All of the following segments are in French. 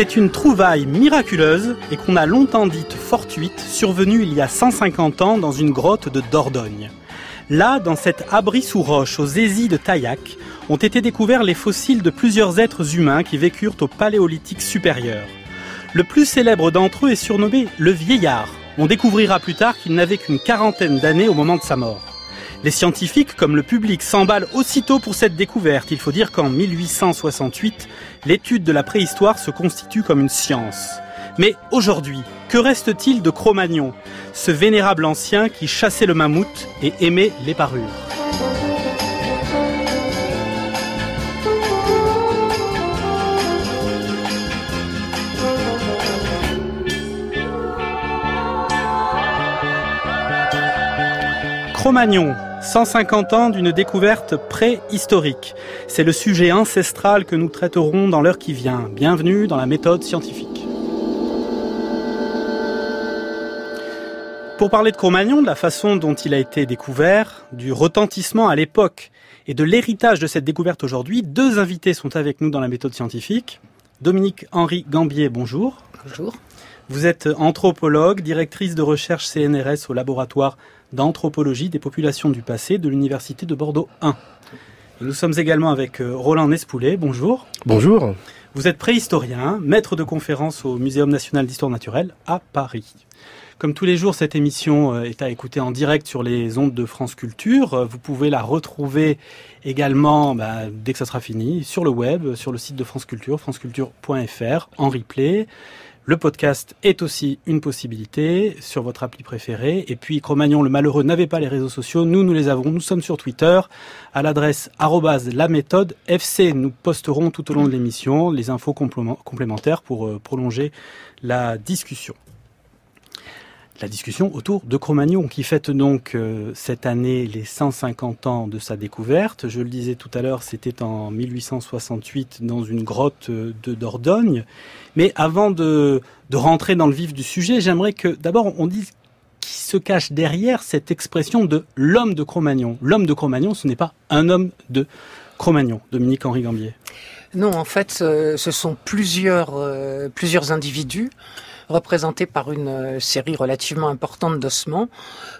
C'est une trouvaille miraculeuse et qu'on a longtemps dite fortuite, survenue il y a 150 ans dans une grotte de Dordogne. Là, dans cet abri sous roche aux Zézis de Taillac, ont été découverts les fossiles de plusieurs êtres humains qui vécurent au Paléolithique supérieur. Le plus célèbre d'entre eux est surnommé le vieillard. On découvrira plus tard qu'il n'avait qu'une quarantaine d'années au moment de sa mort. Les scientifiques comme le public s'emballent aussitôt pour cette découverte. Il faut dire qu'en 1868, l'étude de la préhistoire se constitue comme une science. Mais aujourd'hui, que reste-t-il de Cro-Magnon, ce vénérable ancien qui chassait le mammouth et aimait les parures? Cro-Magnon, 150 ans d'une découverte préhistorique. C'est le sujet ancestral que nous traiterons dans l'heure qui vient. Bienvenue dans la méthode scientifique. Pour parler de Cro-Magnon, de la façon dont il a été découvert, du retentissement à l'époque et de l'héritage de cette découverte aujourd'hui, deux invités sont avec nous dans la méthode scientifique. Dominique Henri Gambier, bonjour. Bonjour. Vous êtes anthropologue, directrice de recherche CNRS au laboratoire d'anthropologie des populations du passé de l'Université de Bordeaux 1. nous sommes également avec euh, Roland Nespoulet. Bonjour. Bonjour. Vous êtes préhistorien, maître de conférence au Muséum national d'histoire naturelle à Paris. Comme tous les jours, cette émission euh, est à écouter en direct sur les ondes de France Culture. Euh, vous pouvez la retrouver également, bah, dès que ça sera fini, sur le web, sur le site de France Culture, franceculture.fr, en replay. Le podcast est aussi une possibilité sur votre appli préférée. Et puis, Cro-Magnon, le malheureux, n'avait pas les réseaux sociaux. Nous, nous les avons. Nous sommes sur Twitter à l'adresse la méthode FC. Nous posterons tout au long de l'émission les infos complémentaires pour euh, prolonger la discussion la discussion autour de Cro-Magnon, qui fête donc euh, cette année les 150 ans de sa découverte. Je le disais tout à l'heure, c'était en 1868 dans une grotte euh, de Dordogne. Mais avant de, rentrer dans le vif du sujet, j'aimerais que d'abord on dise qui se cache derrière cette expression de l'homme de Cro-Magnon. L'homme de Cro-Magnon, ce n'est pas un homme de Cro-Magnon, Dominique-Henri Gambier. Non, en fait, ce sont plusieurs, euh, plusieurs individus représenté par une euh, série relativement importante d'ossements.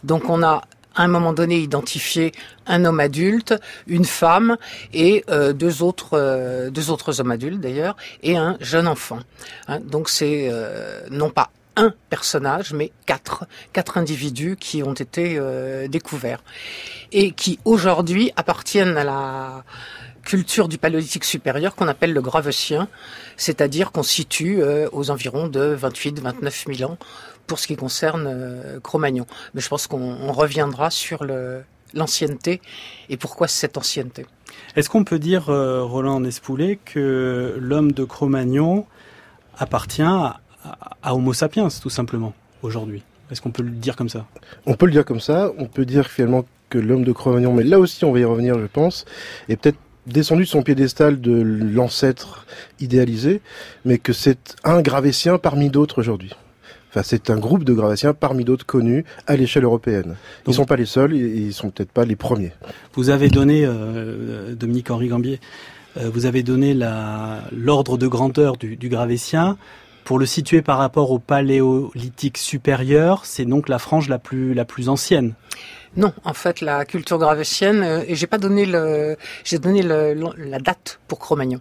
Donc on a à un moment donné identifié un homme adulte, une femme et euh, deux autres euh, deux autres hommes adultes d'ailleurs et un jeune enfant. Hein, donc c'est non pas un personnage, mais quatre, quatre individus qui ont été découverts et qui aujourd'hui appartiennent à la culture du paléolithique supérieur qu'on appelle le gravecien, c'est-à-dire qu'on situe euh, aux environs de 28-29 000 ans pour ce qui concerne euh, Cro-Magnon. Mais je pense qu'on reviendra sur l'ancienneté et pourquoi cette ancienneté. Est-ce qu'on peut dire, euh, Roland Nespoulet, que l'homme de Cro-Magnon appartient à, à Homo sapiens, tout simplement, aujourd'hui? Est-ce qu'on peut le dire comme ça? On peut le dire comme ça. On peut dire finalement que l'homme de Cro-Magnon, mais là aussi on va y revenir, je pense, est peut-être descendu de son piédestal de l'ancêtre idéalisé, mais que c'est un gravétien parmi d'autres aujourd'hui. Enfin, c'est un groupe de gravétiens parmi d'autres connus à l'échelle européenne. Ils ne sont pas les seuls, ils ne sont peut-être pas les premiers. Vous avez donné, euh, Dominique Henri Gambier, euh, vous avez donné l'ordre de grandeur du, du gravétien. Pour le situer par rapport au paléolithique supérieur, c'est donc la frange la plus, la plus ancienne. Non, en fait, la culture gravecienne, euh, et j'ai pas donné le, j'ai donné la date pour Cro-Magnon.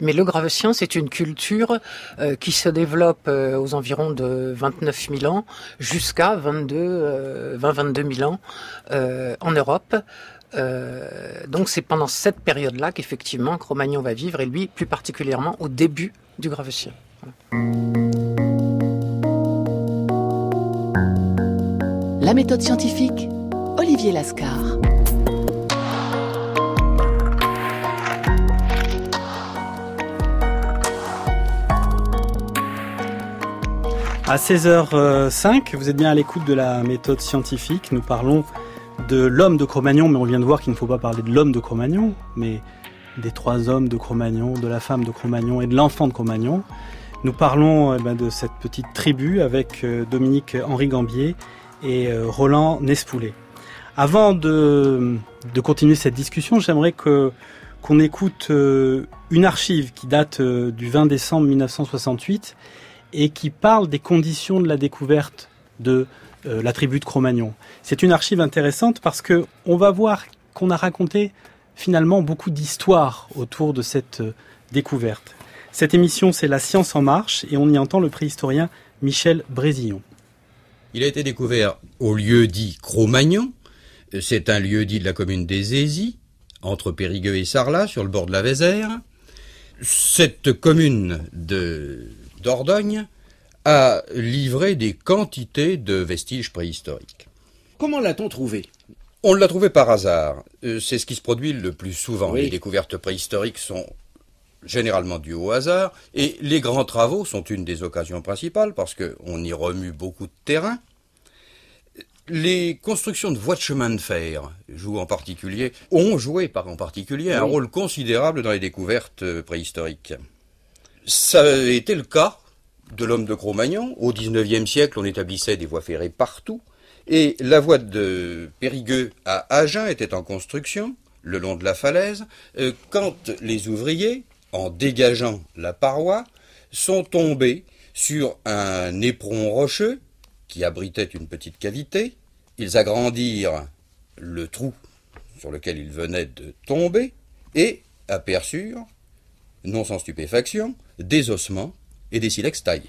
Mais le gravecien, c'est une culture euh, qui se développe euh, aux environs de 29 000 ans jusqu'à 22, 20, 22 000 ans en Europe. donc c'est pendant cette période-là qu'effectivement Cro-Magnon va vivre, et lui plus particulièrement au début du gravecien. La méthode scientifique Olivier Lascar. À 16h05, vous êtes bien à l'écoute de la méthode scientifique. Nous parlons de l'homme de Cro-Magnon, mais on vient de voir qu'il ne faut pas parler de l'homme de Cro-Magnon, mais des trois hommes de Cro-Magnon, de la femme de Cro-Magnon et de l'enfant de Cro-Magnon. Nous parlons eh ben, de cette petite tribu avec euh, Dominique Henri Gambier et euh, Roland Nespoulet. Avant de, continuer cette discussion, j'aimerais que qu'on écoute euh, une archive qui date euh, du 20 décembre 1968 et qui parle des conditions de la découverte de euh, la tribu de Cro-Magnon. C'est une archive intéressante parce que on va voir qu'on a raconté finalement beaucoup d'histoires autour de cette découverte. Cette émission, c'est La science en marche et on y entend le préhistorien Michel Brésillon. Il a été découvert au lieu dit Cro-Magnon. C'est un lieu dit de la commune des Aisies, entre Périgueux et Sarlat, sur le bord de la Vézère. Cette commune de Dordogne a livré des quantités de vestiges préhistoriques. Comment l'a-t-on trouvé? On l'a trouvé par hasard. Euh, C'est ce qui se produit le plus souvent. Oui. Les découvertes préhistoriques sont généralement dues au hasard, et les grands travaux sont une des occasions principales parce qu'on y remue beaucoup de terrain. Les constructions de voies de chemin de fer jouent en particulier, ont joué par en particulier un Oui. rôle considérable dans les découvertes euh, préhistoriques. Ça a été le cas de l'homme de Cro-Magnon. Au XIXe siècle, on établissait des voies ferrées partout, et la voie de Périgueux à Agen était en construction, le long de la falaise, euh, quand les ouvriers, en dégageant la paroi, sont tombés sur un éperon rocheux qui abritait une petite cavité. Ils agrandirent le trou sur lequel ils venaient de tomber et aperçurent, non sans stupéfaction, des ossements et des silex taillés.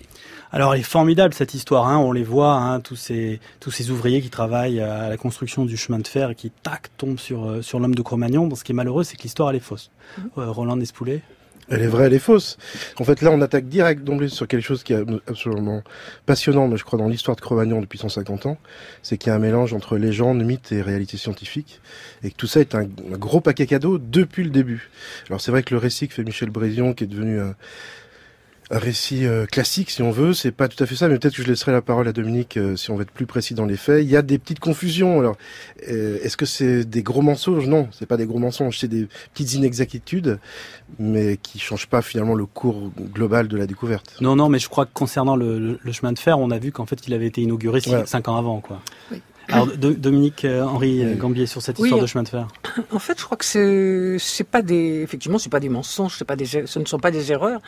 Alors elle est formidable cette histoire, hein. on les voit, hein, tous, ces, tous ces ouvriers qui travaillent à la construction du chemin de fer et qui, tac, tombent sur, euh, sur l'homme de Cro-Magnon. Bon, ce qui est malheureux, c'est que l'histoire, elle est fausse. Euh, Roland Despoulet Elle est vraie, elle est fausse. En fait, là, on attaque direct d'emblée sur quelque chose qui est absolument passionnant, mais je crois, dans l'histoire de Cro-Magnon depuis 150 ans. C'est qu'il y a un mélange entre légende, mythe et réalité scientifique. Et que tout ça est un, gros paquet cadeau depuis le début. Alors, c'est vrai que le récit que fait Michel Brézion, qui est devenu un récit euh, classique, si on veut, c'est pas tout à fait ça, mais peut-être que je laisserai la parole à Dominique euh, si on veut être plus précis dans les faits. Il y a des petites confusions. Alors, euh, est-ce que c'est des gros mensonges? Non, c'est pas des gros mensonges, c'est des petites inexactitudes, mais qui changent pas finalement le cours global de la découverte. Non, non, mais je crois que concernant le, le- le chemin de fer, on a vu qu'en fait, il avait été inauguré 5 Ouais. ans avant. Quoi. Oui. Alors, Do- Dominique euh, Henri euh, Oui. Gambier, sur cette Oui. histoire de chemin de fer. En fait, je crois que c'est c'est pas des effectivement c'est pas des mensonges, c'est pas des ce ne sont pas des erreurs.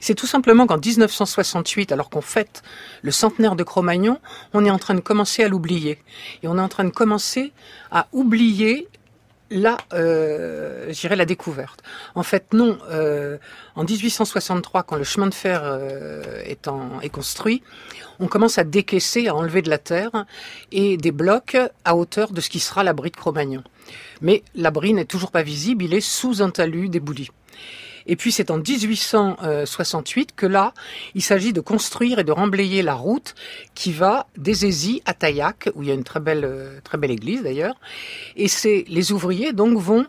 C'est tout simplement qu'en 1968, alors qu'on fête le centenaire de Cro-Magnon, on est en train de commencer à l'oublier et on est en train de commencer à oublier la, euh, la découverte. En fait, non. euh, en 1863, quand le chemin de fer euh, est, est construit, on commence à décaisser, à enlever de la terre et des blocs à hauteur de ce qui sera l'abri de Cro-Magnon. Mais l'abri n'est toujours pas visible, il est sous un talus débouli. Et puis c'est en 1868 que là, il s'agit de construire et de remblayer la route qui va Aisies à Taillac, où il y a une très belle, euh, très belle église d'ailleurs. Et c'est les ouvriers donc vont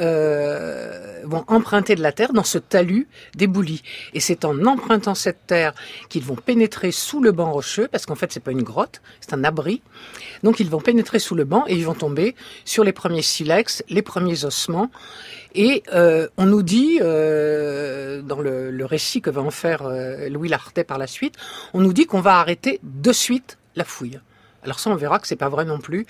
euh, vont emprunter de la terre dans ce talus débouli. Et c'est en empruntant cette terre qu'ils vont pénétrer sous le banc rocheux, parce qu'en fait c'est pas une grotte, c'est un abri. Donc ils vont pénétrer sous le banc et ils vont tomber sur les premiers silex, les premiers ossements. Et euh, on nous dit, euh, dans le, le récit que va en faire euh, Louis Lartet par la suite, on nous dit qu'on va arrêter de suite la fouille. Alors ça, on verra que c'est pas vrai non plus.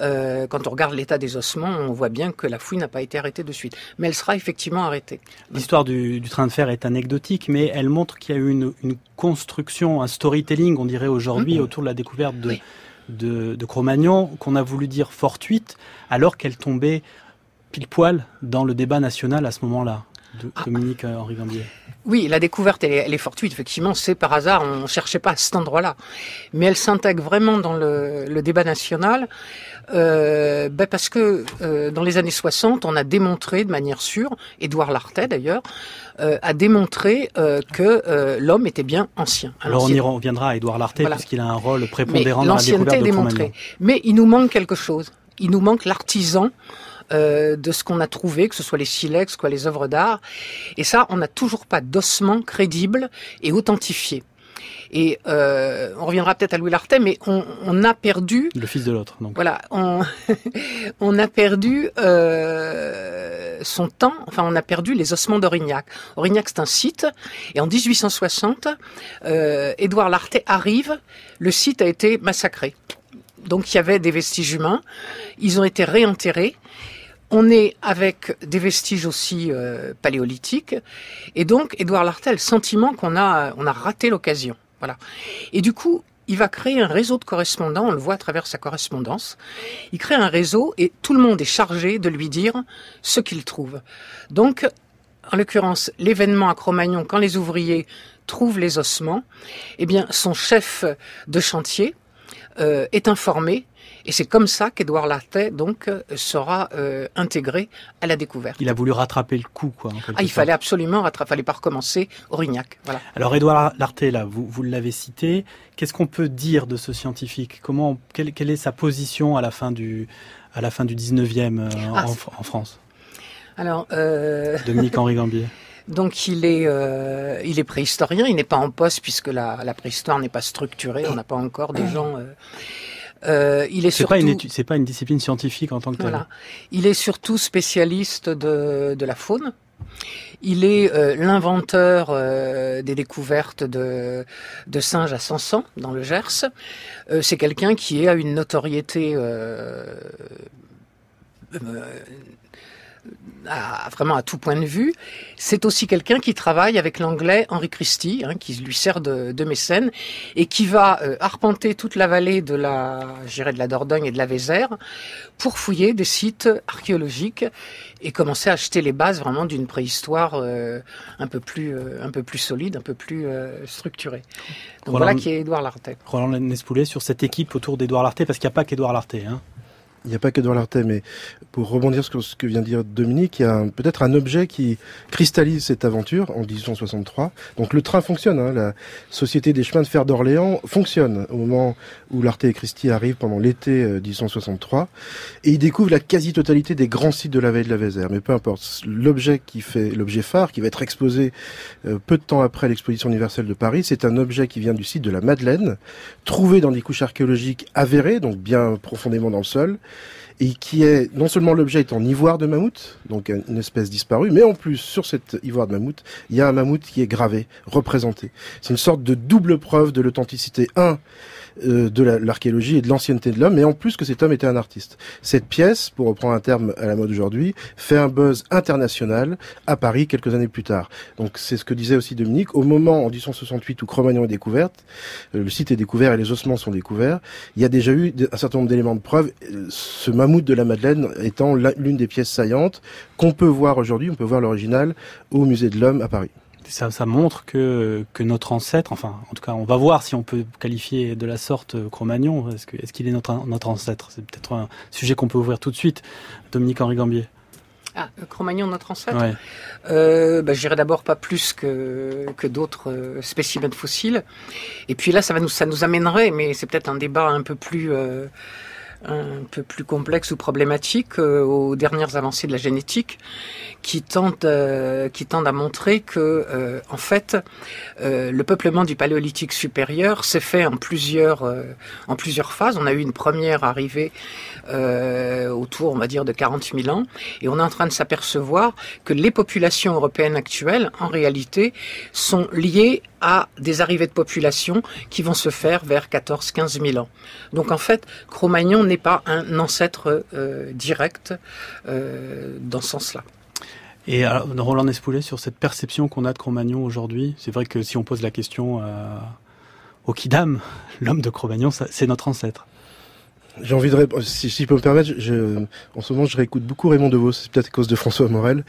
Euh, quand on regarde l'état des ossements, on voit bien que la fouille n'a pas été arrêtée de suite. Mais elle sera effectivement arrêtée. L'histoire du, du train de fer est anecdotique, mais elle montre qu'il y a eu une, une construction, un storytelling, on dirait aujourd'hui, autour de la découverte de, Oui. de, de Cro-Magnon, qu'on a voulu dire fortuite, alors qu'elle tombait pile poil dans le débat national à ce moment-là. De Ah. Dominique euh, Henri Gambier. Oui, la découverte, elle est, elle est fortuite, effectivement, c'est par hasard, on ne cherchait pas à cet endroit-là. Mais elle s'intègre vraiment dans le, le débat national, euh, ben parce que euh, dans les années 60, on a démontré de manière sûre, Édouard Lartet d'ailleurs, euh, a démontré que l'homme était bien ancien. Alors on y reviendra à Édouard Lartet, Voilà. puisqu'il a un rôle mais prépondérant dans la l'ancienneté découverte est de démontrée. Mais il nous manque quelque chose. Il nous manque l'artisan euh, de ce qu'on a trouvé, que ce soit les silex, quoi, les œuvres d'art. Et ça, on n'a toujours pas d'ossements crédibles et authentifiés. Et euh, on reviendra peut-être à Louis Lartet, mais on, on a perdu Le fils de l'autre, donc. voilà, on, on a perdu euh, son temps, enfin on a perdu les ossements d'Aurignac. Aurignac c'est un site, et en 1860, euh, Édouard Lartet arrive, le site a été massacré. Donc il y avait des vestiges humains, ils ont été réenterrés. On est avec des vestiges aussi euh, paléolithiques, et donc Édouard Lartel a le sentiment qu'on a, on a raté l'occasion. Voilà. Et du coup, il va créer un réseau de correspondants, on le voit à travers sa correspondance. Il crée un réseau et tout le monde est chargé de lui dire ce qu'il trouve. Donc, en l'occurrence, l'événement à Cro-Magnon, quand les ouvriers trouvent les ossements, eh bien, son chef de chantier euh, est informé et c'est comme ça qu'Édouard Lartet donc euh, sera euh, intégré à la découverte. Il a voulu rattraper le coup, quoi. ah, il fallait absolument rattraper, fallait pas recommencer Aurignac. Voilà. Alors Édouard Lartet, là, vous, vous l'avez cité. Qu'est-ce qu'on peut dire de ce scientifique? Comment, quelle, quelle, est sa position à la fin du, à la fin du 19e euh, ah, en, en, France? Alors, Dominique Henri Gambier. Donc il est, euh, il est préhistorien, il n'est pas en poste puisque la, la préhistoire n'est pas structurée, on n'a pas encore des gens euh, euh, il est, c'est pas une c'est pas une discipline scientifique en tant que voilà. Il est surtout spécialiste de, de la faune. Il est euh, l'inventeur euh, des découvertes de, de singes à Sansan, dans le Gers. Euh, c'est quelqu'un qui a une notoriété euh, à, vraiment à tout point de vue. C'est aussi quelqu'un qui travaille avec l'anglais Henry Christie, hein, qui lui sert de, de, mécène, et qui va euh, arpenter toute la vallée de la, de la Dordogne et de la Vézère pour fouiller des sites archéologiques et commencer à acheter les bases vraiment d'une préhistoire euh, un peu plus euh, un peu plus solide, un peu plus structurée. Donc Roland, voilà qui est Édouard Lartet. Roland Nespoulet sur cette équipe autour d'Édouard Lartet, parce qu'il n'y a pas qu'Édouard Lartet. Hein il n'y a pas que dans l'Arte, mais pour rebondir sur ce que vient de dire Dominique, il y a peut-être un objet qui cristallise cette aventure en 1863. Donc le train fonctionne, hein, la Société des chemins de fer d'Orléans fonctionne au moment où l'Arte et Christie arrivent pendant l'été 1863, et ils découvrent la quasi-totalité des grands sites de la veille de la Vézère. Mais peu importe, l'objet qui fait l'objet phare, qui va être exposé euh, peu de temps après l'exposition universelle de Paris, c'est un objet qui vient du site de la Madeleine, trouvé dans des couches archéologiques avérées, donc bien profondément dans le sol, et qui est non seulement l'objet est en ivoire de mammouth, donc une espèce disparue, mais en plus sur cet ivoire de mammouth, il y a un mammouth qui est gravé, représenté. C'est une sorte de double preuve de l'authenticité. Un, euh, de l'archéologie et de l'ancienneté de l'homme, mais en plus que cet homme était un artiste. Cette pièce, pour reprendre un terme à la mode aujourd'hui, fait un buzz international à Paris quelques années plus tard. Donc c'est ce que disait aussi Dominique. Au moment, en 1868, où Cro-Magnon est découverte, euh, le site est découvert et les ossements sont découverts, il y a déjà eu un certain nombre d'éléments de preuve. Ce mammouth de la Madeleine étant l'une des pièces saillantes qu'on peut voir aujourd'hui, on peut voir l'original au musée de l'homme à Paris ça, ça, montre que, que notre ancêtre, enfin, en tout cas, on va voir si on peut qualifier de la sorte euh, Cro-Magnon. Est-ce qu'il est, notre, notre ancêtre? C'est peut-être un sujet qu'on peut ouvrir tout de suite. Dominique Henri Gambier. Ah, euh, Cro-Magnon, notre ancêtre? Ouais. euh, bah, Je dirais d'abord pas plus que, que d'autres euh, spécimens fossiles. Et puis là, ça, va nous, ça nous amènerait, mais c'est peut-être un débat un peu plus... Euh, un peu plus complexe ou problématique euh, aux dernières avancées de la génétique qui tendent euh, qui à montrer que euh, en fait le peuplement du paléolithique supérieur s'est fait en plusieurs phases. On a eu une première arrivée autour on va dire de 40 000 ans. Et on est en train de s'apercevoir que les populations européennes actuelles en réalité sont liées à des arrivées de population qui vont se faire vers 14-15 000 ans. Donc en fait, Cro-Magnon n'est pas un ancêtre euh, direct euh, dans ce sens-là. Et alors, Roland Espoulet, sur cette perception qu'on a de Cro-Magnon aujourd'hui, c'est vrai que si on pose la question euh, au Kidam, l'homme de Cro-Magnon, c'est notre ancêtre. J'ai envie de répondre, si, si je peux me permettre, je, en ce moment je réécoute beaucoup Raymond DeVos, c'est peut-être à cause de François Morel,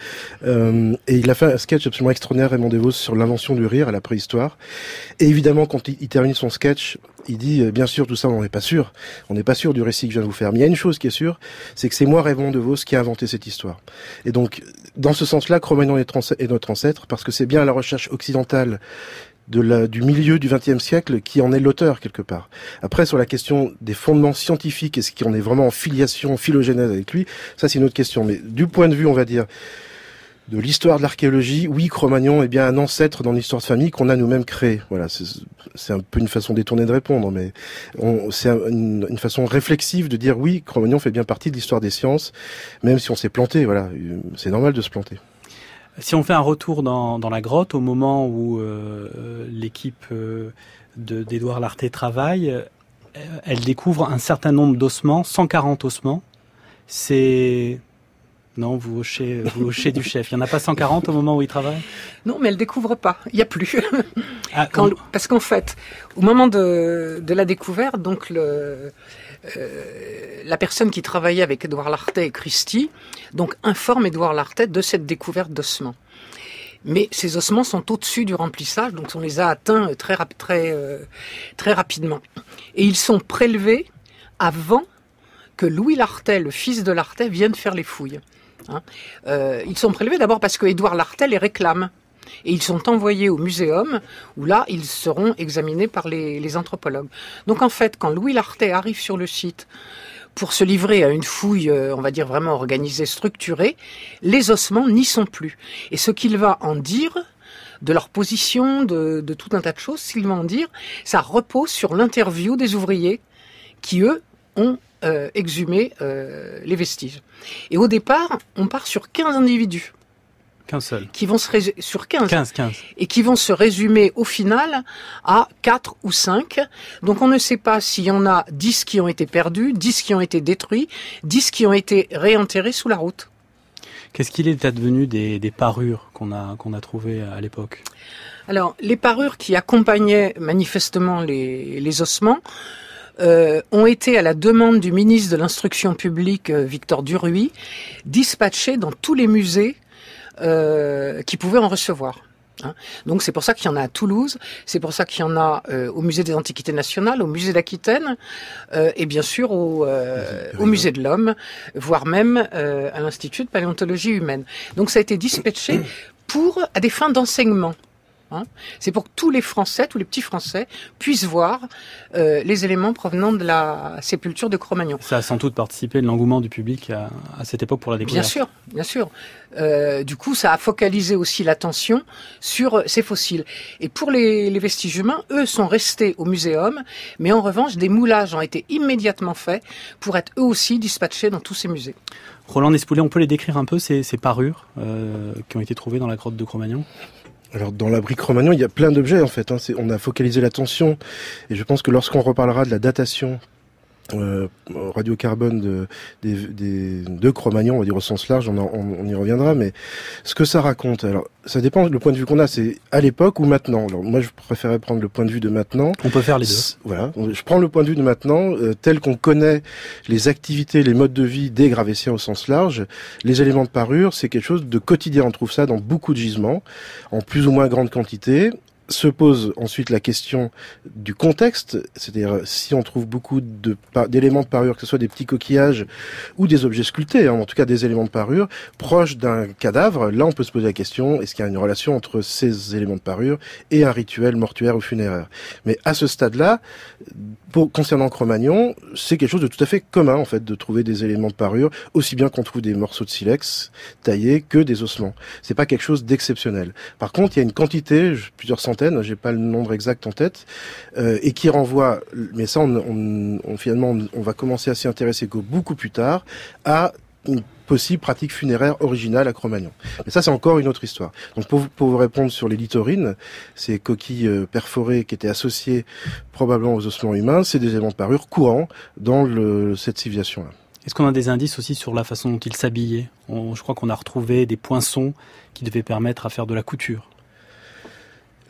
euh, et il a fait un sketch absolument extraordinaire, Raymond DeVos, sur l'invention du rire à la préhistoire. Et évidemment, quand il, il termine son sketch, il dit, euh, bien sûr, tout ça, on n'est pas sûr, on n'est pas sûr du récit que je viens de vous faire. Mais il y a une chose qui est sûre, c'est que c'est moi, Raymond DeVos, qui a inventé cette histoire. Et donc, dans ce sens-là, Cro-Magnon est, est notre ancêtre, parce que c'est bien la recherche occidentale de la, du milieu du XXe siècle qui en est l'auteur quelque part. Après, sur la question des fondements scientifiques, est-ce qu'on est vraiment en filiation phylogénèse avec lui? Ça, c'est une autre question. Mais du point de vue, on va dire, de l'histoire de l'archéologie, oui, Cro-Magnon est bien un ancêtre dans l'histoire de famille qu'on a nous-mêmes créé. Voilà, c'est un peu une façon détournée de répondre, mais c'est une, une, façon réflexive de dire oui, Cro-Magnon fait bien partie de l'histoire des sciences, même si on s'est planté. Voilà, c'est normal de se planter. Si on fait un retour dans, dans la grotte, au moment où euh, l'équipe euh, d'Edouard Larté travaille, euh, elle découvre un certain nombre d'ossements, 140 ossements. C'est Non, vous hochez, vous hochez du chef. Il n'y en a pas 140 au moment où il travaille? Non, mais elle découvre pas. Il n'y a plus. Ah, Quand- parce qu'en fait, au moment de, de la découverte, donc le, la personne qui travaillait avec Édouard Lartet et Christie, donc informe Édouard Lartet de cette découverte d'ossements. Mais ces ossements sont au-dessus du remplissage, donc on les a atteints très, rap- très, euh, très rapidement. Et ils sont prélevés avant que Louis Lartet, le fils de Lartet, vienne faire les fouilles. Hein. Euh, ils sont prélevés d'abord parce que Édouard Lartet les réclame. Et ils sont envoyés au muséum où là, ils seront examinés par les, anthropologues. Donc en fait, quand Louis Lartet arrive sur le site pour se livrer à une fouille, euh, on va dire vraiment organisée, structurée, les ossements n'y sont plus. Et ce qu'il va en dire, de leur position, de, tout un tas de choses, qu'il va en dire, ça repose sur l'interview des ouvriers qui, eux, ont euh, exhumé euh, les vestiges. Et au départ, on part sur 15 individus Qu'un seul. qui vont se rés- sur 15 15, 15. et qui vont se résumer au final à 4 ou 5. Donc on ne sait pas s'il y en a 10 qui ont été perdus, 10 qui ont été détruits, 10 qui ont été réenterrés sous la route. Qu'est-ce qu'il est advenu des, des parures qu'on a, qu'on a trouvées à l'époque? Alors les parures qui accompagnaient manifestement les, les ossements euh, ont été à la demande du ministre de l'Instruction publique, euh, Victor Duruy, dispatchées dans tous les musées euh, qui pouvaient en recevoir. hein. Donc c'est pour ça qu'il y en a à Toulouse, c'est pour ça qu'il y en a euh, au musée des Antiquités nationales, au musée d'Aquitaine euh, et bien sûr au, euh, au musée de l'homme, voire même à l'Institut de paléontologie humaine. Donc ça a été dispatché pour à des fins d'enseignement. Hein. C'est pour que tous les Français, tous les petits Français puissent voir euh, les éléments provenant de la sépulture de Cro-Magnon. Ça a sans doute participé de l'engouement du public à, à cette époque pour la découverte. Bien sûr, bien sûr. Euh, du coup, ça a focalisé aussi l'attention sur euh, ces fossiles. Et pour les, les vestiges humains, eux sont restés au muséum, mais en revanche, des moulages ont été immédiatement faits pour être eux aussi dispatchés dans tous ces musées. Roland Despoulet, on peut les décrire un peu, ces, ces parures euh, qui ont été trouvées dans la grotte de Cro-Magnon? Alors dans l'abri Cro-Magnon, il y a plein d'objets en fait. hein. On a focalisé l'attention et je pense que lorsqu'on reparlera de la datation euh, radiocarbone de, des, des, de Cro-Magnon, on va dire au sens large, on, en- on- on y reviendra, mais ce que ça raconte, alors ça dépend le point de vue qu'on a, c'est à l'époque ou maintenant? Alors moi je préférais prendre le point de vue de maintenant. On peut faire les deux. Voilà, je prends le point de vue de maintenant, euh, tel qu'on connaît les activités, les modes de vie des Gravétiens au sens large. Les éléments de parure, c'est quelque chose de quotidien. On trouve ça dans beaucoup de gisements, en plus ou moins grande quantité. Se pose ensuite la question du contexte, c'est-à-dire si on trouve beaucoup d'éléments de parure, que ce soit des petits coquillages ou des objets sculptés, hein, en tout cas des éléments de parure proches d'un cadavre. Là, on peut se poser la question est-ce qu'il y a une relation entre ces éléments de parure et un rituel mortuaire ou funéraire? Mais à ce stade-là, concernant Cro-Magnon, c'est quelque chose de tout à fait commun en fait de trouver des éléments de parure, aussi bien qu'on trouve des morceaux de silex taillés que des ossements. C'est pas quelque chose d'exceptionnel. Par contre, il y a une quantité, plusieurs centaines, j'ai pas le nombre exact en tête, euh, et qui renvoie, mais ça, finalement, on, va commencer à s'y intéresser beaucoup plus tard, à une possible pratique funéraire originale à Cro-Magnon. Mais ça, c'est encore une autre histoire. Donc, pour, vous- répondre sur les littorines, ces coquilles euh, perforées qui étaient associées probablement aux ossements humains, c'est des éléments de parure courants dans cette civilisation-là. Est-ce qu'on a des indices aussi sur la façon dont ils s'habillaient? Je crois qu'on a retrouvé des poinçons qui devaient permettre à faire de la couture.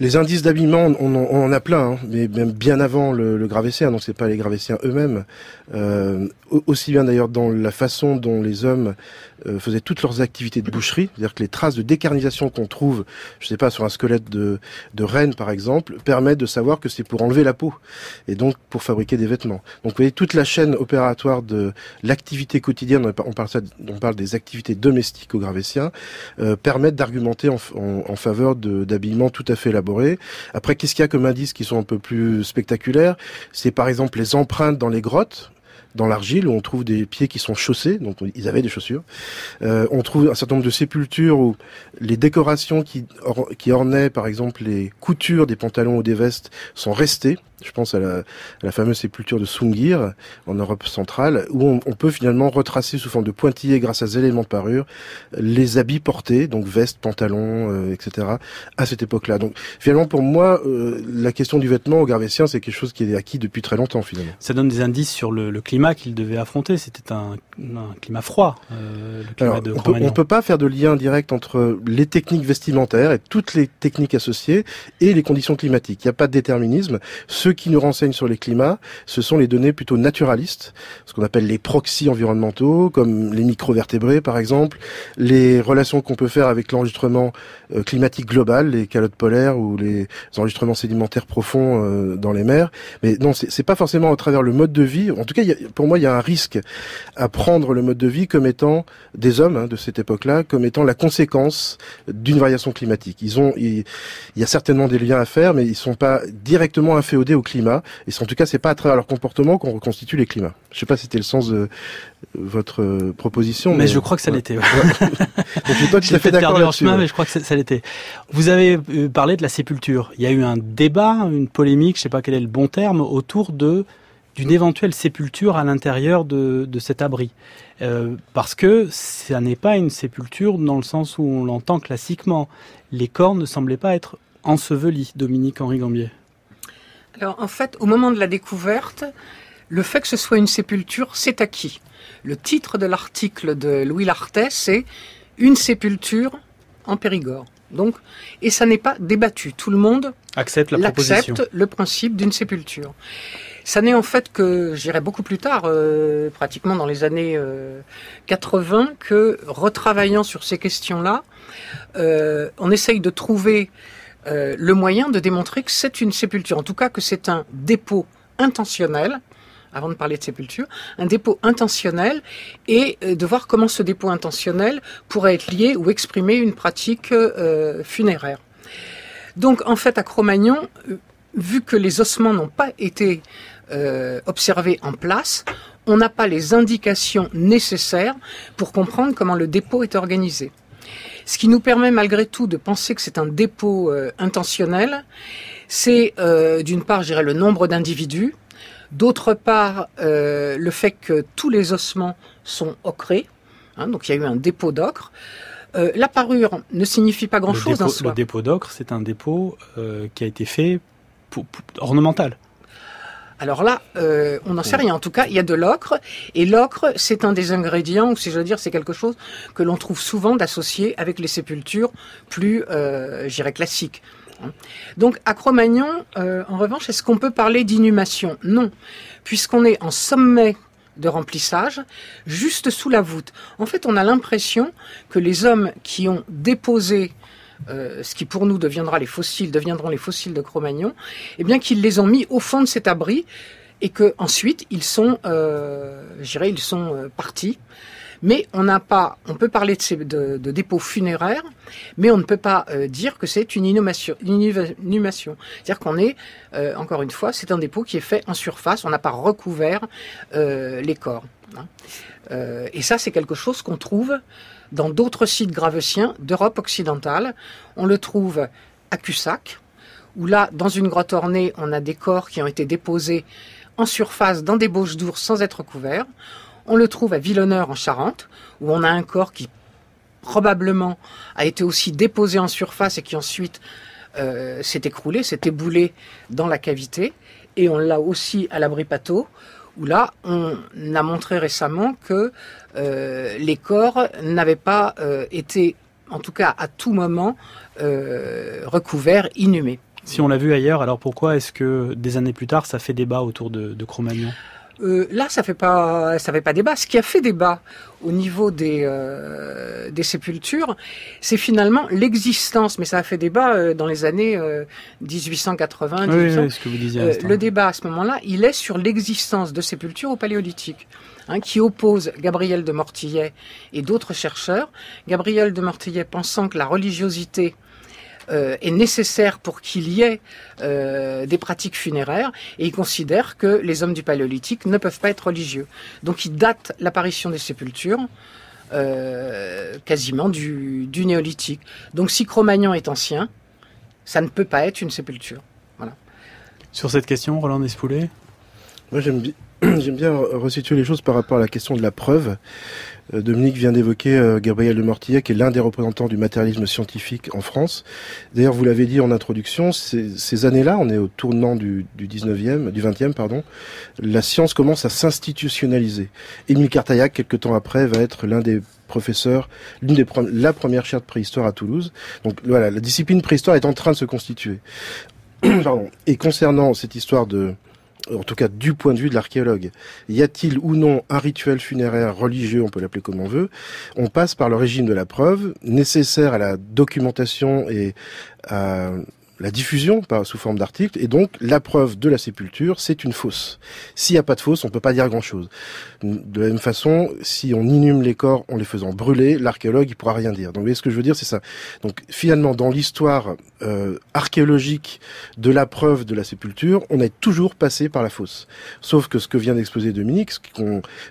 Les indices d'habillement, on, en- a plein, hein, mais même bien avant le, le Gravétien, donc c'est pas les Gravétiens eux-mêmes. Euh, au- aussi bien d'ailleurs dans la façon dont les hommes euh, faisaient toutes leurs activités de boucherie, c'est-à-dire que les traces de décarnisation qu'on trouve, je sais pas, sur un squelette de, de reine par exemple, permettent de savoir que c'est pour enlever la peau et donc pour fabriquer des vêtements. Donc vous voyez toute la chaîne opératoire de l'activité quotidienne, on parle- on parle, des activités domestiques au Gravétien, euh, permettent d'argumenter en, en- en faveur d'habillements tout à fait Après, qu'est-ce qu'il y a comme indices qui sont un peu plus spectaculaires? C'est par exemple les empreintes dans les grottes dans l'argile où on trouve des pieds qui sont chaussés, donc ils avaient des chaussures. Euh, on trouve un certain nombre de sépultures où les décorations qui, or- qui ornaient par exemple les coutures des pantalons ou des vestes sont restées. Je pense à la, à la fameuse sépulture de Sungir en Europe centrale, où on, on peut finalement retracer sous forme de pointillés grâce à des éléments de parure les habits portés, donc vestes, pantalons, euh, etc. à cette époque-là. Donc finalement pour moi, euh, la question du vêtement au Gravétien, c'est quelque chose qui est acquis depuis très longtemps finalement. Ça donne des indices sur le, le climat qu'il devait affronter. C'était un, climat froid, euh, le climat de on peut, peut pas faire de lien direct entre les techniques vestimentaires et toutes les techniques associées et les conditions climatiques. Il n'y a pas de déterminisme. Ceux qui nous renseignent sur les climats, ce sont les données plutôt naturalistes, ce qu'on appelle les proxys environnementaux, comme les microvertébrés par exemple, les relations qu'on peut faire avec l'enregistrement euh, climatique global, les calottes polaires ou les enregistrements sédimentaires profonds euh, dans les mers. Mais non, c'est pas forcément à travers le mode de vie. En tout cas, pour moi, il y a un risque à prendre le mode de vie comme étant des hommes hein, de cette époque-là, comme étant la conséquence d'une variation climatique. Ils ont, il, y a certainement des liens à faire, mais ils sont pas directement inféodés au climat. Et en tout cas, c'est pas à travers leur comportement qu'on reconstitue les climats. Je sais pas si c'était le sens de votre proposition. Mais, je crois que ça l'était. Ouais. je suis pas tout à fait d'accord chemin, mais je crois que ça l'était. Vous avez euh, parlé de la sépulture. Il y a eu un débat, une polémique, je sais pas quel est le bon terme, autour de d'une éventuelle sépulture à l'intérieur de, de, cet abri. Euh, parce que ça n'est pas une sépulture dans le sens où on l'entend classiquement. Les corps ne semblaient pas être ensevelis, Dominique-Henri Gambier. Alors en fait, au moment de la découverte, le fait que ce soit une sépulture, c'est acquis. Le titre de l'article de Louis Lartet, c'est Une sépulture en Périgord. Donc, et ça n'est pas débattu. Tout le monde accepte, la accepte le principe d'une sépulture. Ça n'est en fait que, je dirais beaucoup plus tard, euh, pratiquement dans les années 80, euh, que retravaillant sur ces questions-là, euh, on essaye de trouver le moyen de démontrer que c'est une sépulture, en tout cas que c'est un dépôt intentionnel avant de parler de sépulture, un dépôt intentionnel et de voir comment ce dépôt intentionnel pourrait être lié ou exprimer une pratique funéraire. Donc en fait à Cro-Magnon, vu que les ossements n'ont pas été euh, observés en place, on n'a pas les indications nécessaires pour comprendre comment le dépôt est organisé. Ce qui nous permet malgré tout de penser que c'est un dépôt euh, intentionnel, c'est euh, d'une part, je dirais, le nombre d'individus, d'autre part, le fait que tous les ossements sont ocrés, hein, donc il y a eu un dépôt d'ocre. la parure ne signifie pas grand-chose en soi. Le dépôt d'ocre, c'est un dépôt qui a été fait ornemental. Alors là, euh, on n'en sait rien. En tout cas, il y a de l'ocre. Et l'ocre, c'est un des ingrédients, ou si je veux dire, c'est quelque chose que l'on trouve souvent d'associer avec les sépultures plus, euh, j'irais, classiques. Hein. Donc, à Cro-Magnon, euh, en revanche, est-ce qu'on peut parler d'inhumation? Non, puisqu'on est en sommet de remplissage, juste sous la voûte. En fait, on a l'impression que les hommes qui ont déposé euh, ce qui pour nous deviendra les fossiles, deviendront les fossiles de Cro-Magnon, eh bien qu'ils les ont mis au fond de cet abri et que ensuite ils sont, euh, ils sont euh, partis. Mais on n'a pas, on peut parler de, dépôts funéraires, mais on ne peut pas euh, dire que c'est une inhumation. inhumation. C'est-à-dire qu'on est, encore une fois, c'est un dépôt qui est fait en surface. On n'a pas recouvert les corps. Hein. et ça, c'est quelque chose qu'on trouve dans d'autres sites graveciens d'Europe occidentale. On le trouve à Cussac, où là, dans une grotte ornée, on a des corps qui ont été déposés en surface dans des bauches d'ours sans être couverts. On le trouve à Villeneuve en Charente, où on a un corps qui probablement a été aussi déposé en surface et qui ensuite euh, s'est écroulé, s'est éboulé dans la cavité. Et on l'a aussi à l'abri Pateau, où là, on a montré récemment que euh, les corps n'avaient pas euh, été, en tout cas à tout moment, euh, recouverts, inhumés. Si on l'a vu ailleurs, alors pourquoi est-ce que des années plus tard, ça fait débat autour de, de Cro-Magnon? Euh, là, ça fait pas, ça fait pas débat. Ce qui a fait débat au niveau des euh, des sépultures, c'est finalement l'existence. Mais ça a fait débat euh, dans les années 1880. Oui, ce que vous disiez. le débat à ce moment-là, il est sur l'existence de sépultures au Paléolithique. Hein, qui oppose Gabriel de Mortillet et d'autres chercheurs. Gabriel de Mortillet pensant que la religiosité euh, est nécessaire pour qu'il y ait euh, des pratiques funéraires et il considère que les hommes du Paléolithique ne peuvent pas être religieux. Donc il date l'apparition des sépultures euh, quasiment du, néolithique. Donc si Cro-Magnon est ancien, ça ne peut pas être une sépulture. Voilà. Sur cette question, Roland Despoulet Moi j'aime bien j'aime bien resituer les choses par rapport à la question de la preuve. Euh, Dominique vient d'évoquer euh, Gabriel de Mortillet, qui est l'un des représentants du matérialisme scientifique en France. D'ailleurs, vous l'avez dit en introduction, ces, années-là, on est au tournant du, du 19e, du 20e, pardon, la science commence à s'institutionnaliser. Émile Cartaillac, quelques temps après, va être l'un des professeurs, l'une des la première chaire de préhistoire à Toulouse. Donc voilà, la discipline préhistoire est en train de se constituer. Pardon. Et concernant cette histoire de en tout cas du point de vue de l'archéologue. Y a-t-il ou non un rituel funéraire religieux, on peut l'appeler comme on veut On passe par le régime de la preuve, nécessaire à la documentation et à la diffusion sous forme d'article, et donc la preuve de la sépulture, c'est une fosse. S'il n'y a pas de fosse, on peut pas dire grand-chose. De la même façon, si on inhume les corps en les faisant brûler, l'archéologue il pourra rien dire. Donc vous voyez ce que je veux dire, c'est ça. Donc finalement, dans l'histoire euh, archéologique de la preuve de la sépulture, on est toujours passé par la fosse. Sauf que ce que vient d'exposer Dominique, ce qui,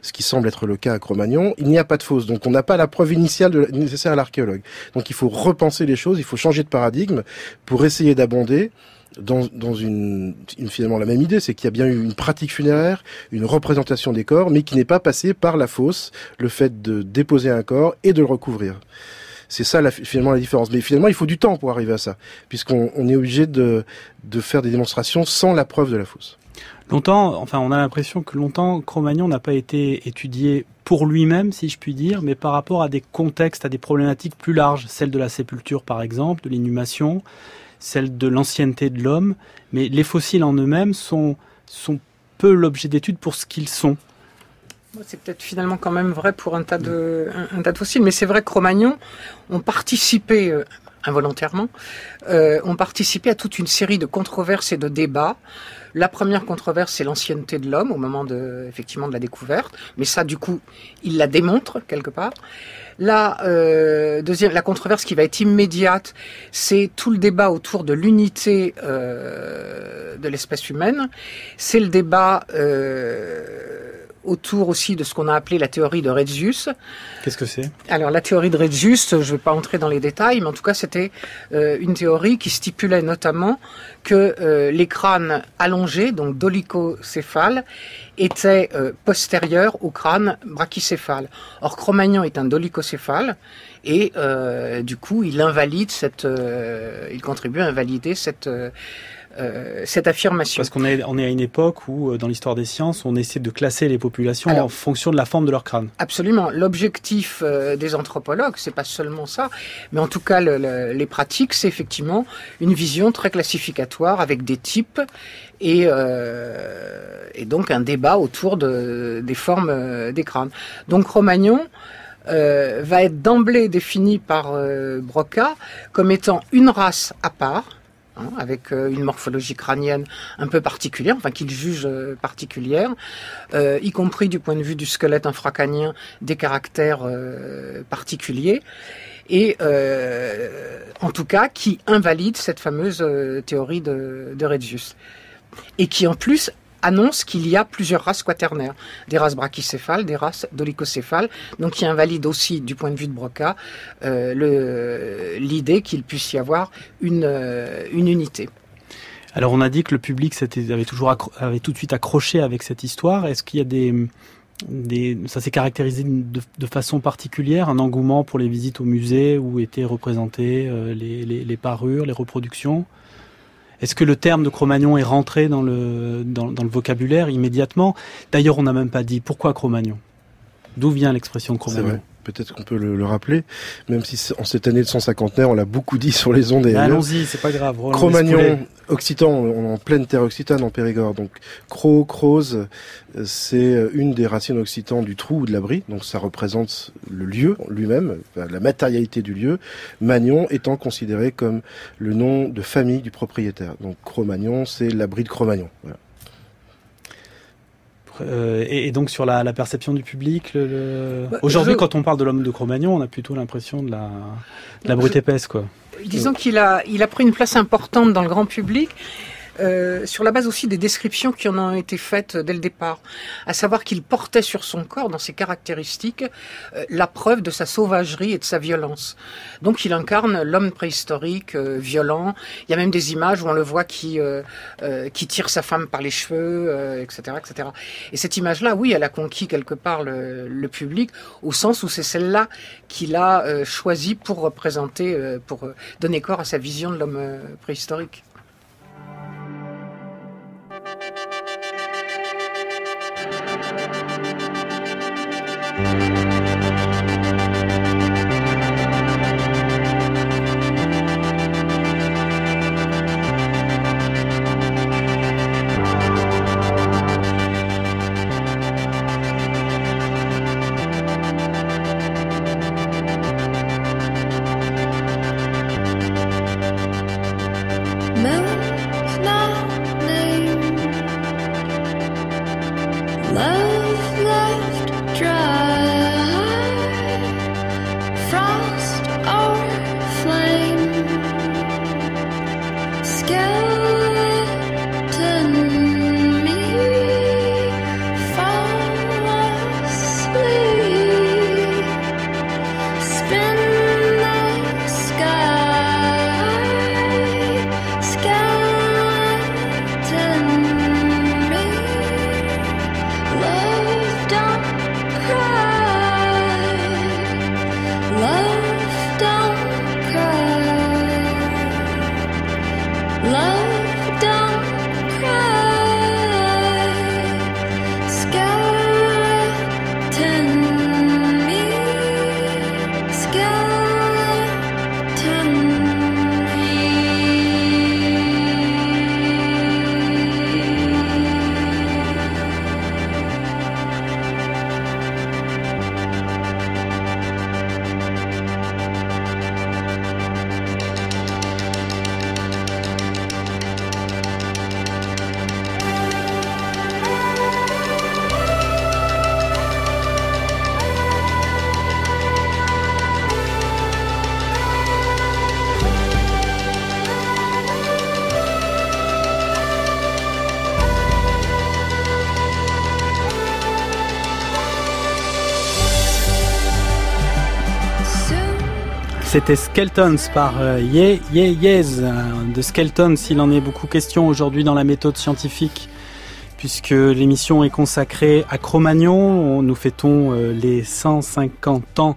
ce qui, semble être le cas à Cro-Magnon, il n'y a pas de fosse. Donc on n'a pas la preuve initiale nécessaire à l'archéologue. Donc il faut repenser les choses, il faut changer de paradigme pour essayer d'abonder dans, une, finalement la même idée, c'est qu'il y a bien eu une pratique funéraire, une représentation des corps, mais qui n'est pas passée par la fosse, le fait de déposer un corps et de le recouvrir. C'est ça la, finalement la différence. Mais finalement, il faut du temps pour arriver à ça, puisqu'on on est obligé de, de faire des démonstrations sans la preuve de la fosse. Longtemps, enfin, on a l'impression que longtemps, Cro-Magnon n'a pas été étudié pour lui-même, si je puis dire, mais par rapport à des contextes, à des problématiques plus larges, celle de la sépulture par exemple, de l'inhumation, celle de l'ancienneté de l'homme, mais les fossiles en eux-mêmes sont, sont peu l'objet d'études pour ce qu'ils sont. C'est peut-être finalement quand même vrai pour un tas de, un, tas de fossiles, mais c'est vrai que Cro-Magnon ont participé euh, involontairement, euh, ont participé à toute une série de controverses et de débats. La première controverse, c'est l'ancienneté de l'homme au moment de, effectivement, de la découverte, mais ça, du coup, il la démontre quelque part. La euh, deuxième, la controverse qui va être immédiate, c'est tout le débat autour de l'unité euh, de l'espèce humaine. C'est le débat euh, autour aussi de ce qu'on a appelé la théorie de Retzius. Qu'est-ce que c'est? Alors la théorie de Retzius, je ne vais pas entrer dans les détails, mais en tout cas c'était euh, une théorie qui stipulait notamment que euh, les crânes allongés, donc dolicocéphales, étaient euh, postérieurs au crâne brachycéphale. Or Cro-Magnon est un dolicocéphale et du coup il invalide cette, il contribue à invalider cette euh, cette affirmation. Parce qu'on est, on est à une époque où, euh, dans l'histoire des sciences, on essaie de classer les populations en fonction de la forme de leur crâne. Absolument. L'objectif euh, des anthropologues, c'est pas seulement ça, mais en tout cas, le, les pratiques, c'est effectivement une vision très classificatoire avec des types et, euh, et donc un débat autour de, des formes des crânes. Donc Romagnon va être d'emblée défini par Broca comme étant une race à part Hein, avec euh, une morphologie crânienne un peu particulière, enfin qu'il juge euh, particulière, euh, y compris du point de vue du squelette infracrânien, des caractères particuliers, et en tout cas qui invalide cette fameuse théorie de, de et qui en plus annonce qu'il y a plusieurs races quaternaires, des races brachycéphales, des races dolicocéphales, donc qui invalide aussi du point de vue de Broca euh, l'idée qu'il puisse y avoir une, euh, une unité. Alors on a dit que le public avait toujours avait tout de suite accroché avec cette histoire. Est-ce qu'il y a des, ça s'est caractérisé de, façon particulière, un engouement pour les visites au musée où étaient représentées euh, les, les parures, les reproductions? Est-ce que le terme de Cro-Magnon est rentré dans le, dans, le vocabulaire immédiatement? D'ailleurs, on n'a même pas dit pourquoi Cro-Magnon. D'où vient l'expression Cro-Magnon? Peut-être qu'on peut le, rappeler, même si en cette année de 150 on l'a beaucoup dit sur les ondes. Allons-y, c'est pas grave. Cro-Magnon, occitan, on en pleine terre occitane en Périgord. Donc cro, crose, c'est une des racines occitanes du trou ou de l'abri. Donc ça représente le lieu lui-même, la matérialité du lieu. Magnon étant considéré comme le nom de famille du propriétaire. Donc Cro-Magnon, c'est l'abri de Cro-Magnon. Voilà. Euh, et, donc sur la, perception du public, bah, aujourd'hui quand on parle de l'homme de Cro-Magnon, on a plutôt l'impression de la, de la brute épaisse, quoi. Disons qu'il a, il a pris une place importante dans le grand public euh, sur la base aussi des descriptions qui en ont été faites dès le départ, à savoir qu'il portait sur son corps, dans ses caractéristiques, euh, la preuve de sa sauvagerie et de sa violence. Donc il incarne l'homme préhistorique, euh, violent. Il y a même des images où on le voit qui qui tire sa femme par les cheveux, etc., etc. Et cette image-là, oui, elle a conquis quelque part le, le public, au sens où c'est celle-là qu'il a choisi pour représenter, pour donner corps à sa vision de l'homme préhistorique. C'était Skeletons par euh, Ye Ye Yes. De Skeletons, il en est beaucoup question aujourd'hui dans la méthode scientifique, puisque l'émission est consacrée à Cro-Magnon. Nous fêtons euh, les 150 ans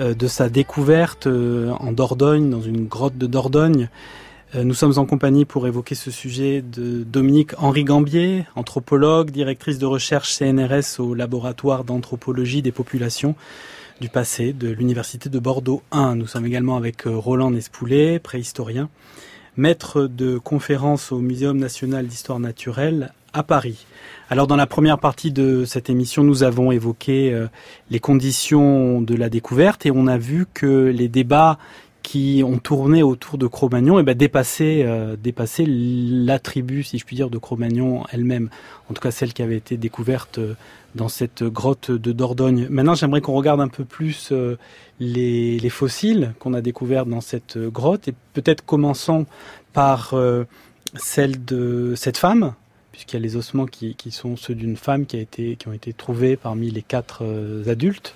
euh, de sa découverte en Dordogne, dans une grotte de Dordogne. Nous sommes en compagnie pour évoquer ce sujet de Dominique Henri Gambier, anthropologue, directrice de recherche CNRS au laboratoire d'anthropologie des populations du passé de l'Université de Bordeaux 1. Nous sommes également avec euh, Roland Nespoulet, préhistorien, maître de conférence au Muséum national d'histoire naturelle à Paris. Alors dans la première partie de cette émission, nous avons évoqué euh, les conditions de la découverte et on a vu que les débats qui ont tourné autour de Cro-Magnon et eh ben, dépassaient, euh, l'attribut, si je puis dire, de Cro-Magnon elle-même. En tout cas, celle qui avait été découverte dans cette grotte de Dordogne. Maintenant, j'aimerais qu'on regarde un peu plus euh, les, fossiles qu'on a découverts dans cette grotte et peut-être commençons par euh, celle de cette femme, puisqu'il y a les ossements qui, sont ceux d'une femme qui, a été, qui ont été trouvés parmi les quatre euh, adultes.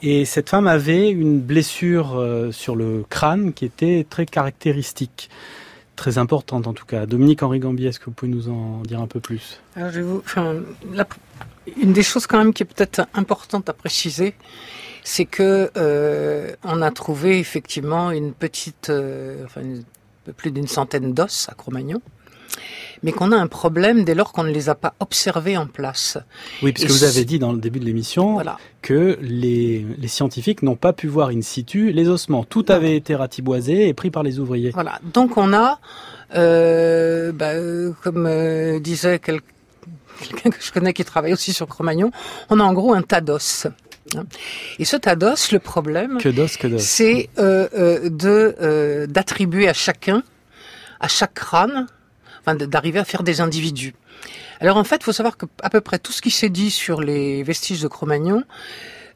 Et cette femme avait une blessure sur le crâne qui était très caractéristique très importante en tout cas. Dominique Henri Gambier, est-ce que vous pouvez nous en dire un peu plus? Alors, je vous, une des choses quand même qui est peut-être importante à préciser, c'est que euh, on a trouvé effectivement une petite, euh, enfin plus d'une centaine d'os à Cro-Magnon, mais qu'on a un problème dès lors qu'on ne les a pas observés en place. Oui, puisque vous avez dit dans le début de l'émission que les, scientifiques n'ont pas pu voir in situ les ossements. Tout avait été ratiboisé et pris par les ouvriers. Voilà. Donc on a, euh, bah, comme disait quelqu'un que je connais qui travaille aussi sur Cro-Magnon, on a en gros un tas d'os. Et ce tas d'os, le problème, c'est euh, euh, de euh, d'attribuer à chacun, à chaque crâne, d'arriver à faire des individus. Alors en fait, il faut savoir que à peu près tout ce qui s'est dit sur les vestiges de Cro-Magnon,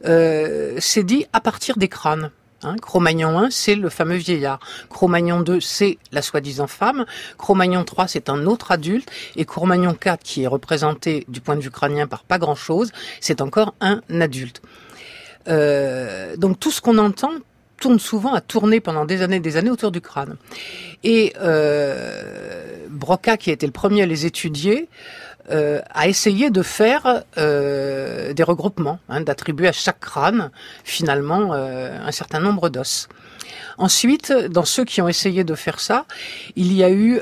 euh, c'est dit à partir des crânes. Hein, Cro-Magnon 1, c'est le fameux vieillard. Cro-Magnon 2, c'est la soi-disant femme. Cro-Magnon 3, c'est un autre adulte. Et Cro-Magnon 4, qui est représenté du point de vue crânien par pas grand-chose, c'est encore un adulte. Euh, donc tout ce qu'on entend tourne souvent à tourner pendant des années et des années autour du crâne. Et euh, Broca, qui a été le premier à les étudier, euh, a essayé de faire euh, des regroupements, hein, d'attribuer à chaque crâne finalement un certain nombre d'os. Ensuite, dans ceux qui ont essayé de faire ça, il y a eu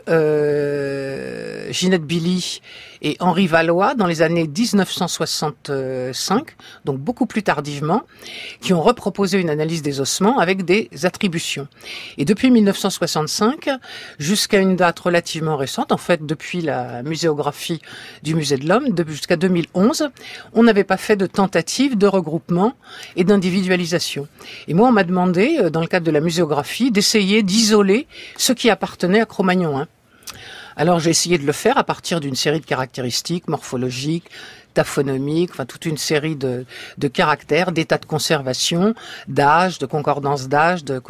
Ginette Billy et Henri Valois dans les années 1965, donc beaucoup plus tardivement, qui ont reproposé une analyse des ossements avec des attributions. Et depuis 1965 jusqu'à une date relativement récente, en fait depuis la muséographie du Musée de l'Homme, jusqu'à 2011, on n'avait pas fait de tentative de regroupement et d'individualisation. Et moi, on m'a demandé, euh, dans le cadre de la muséographie, d'essayer d'isoler ce qui appartenait à Cro-Magnon 1. Alors j'ai essayé de le faire à partir d'une série de caractéristiques morphologiques, taphonomiques, enfin toute une série de, de caractères, d'état de conservation, d'âge, de concordance d'âge, de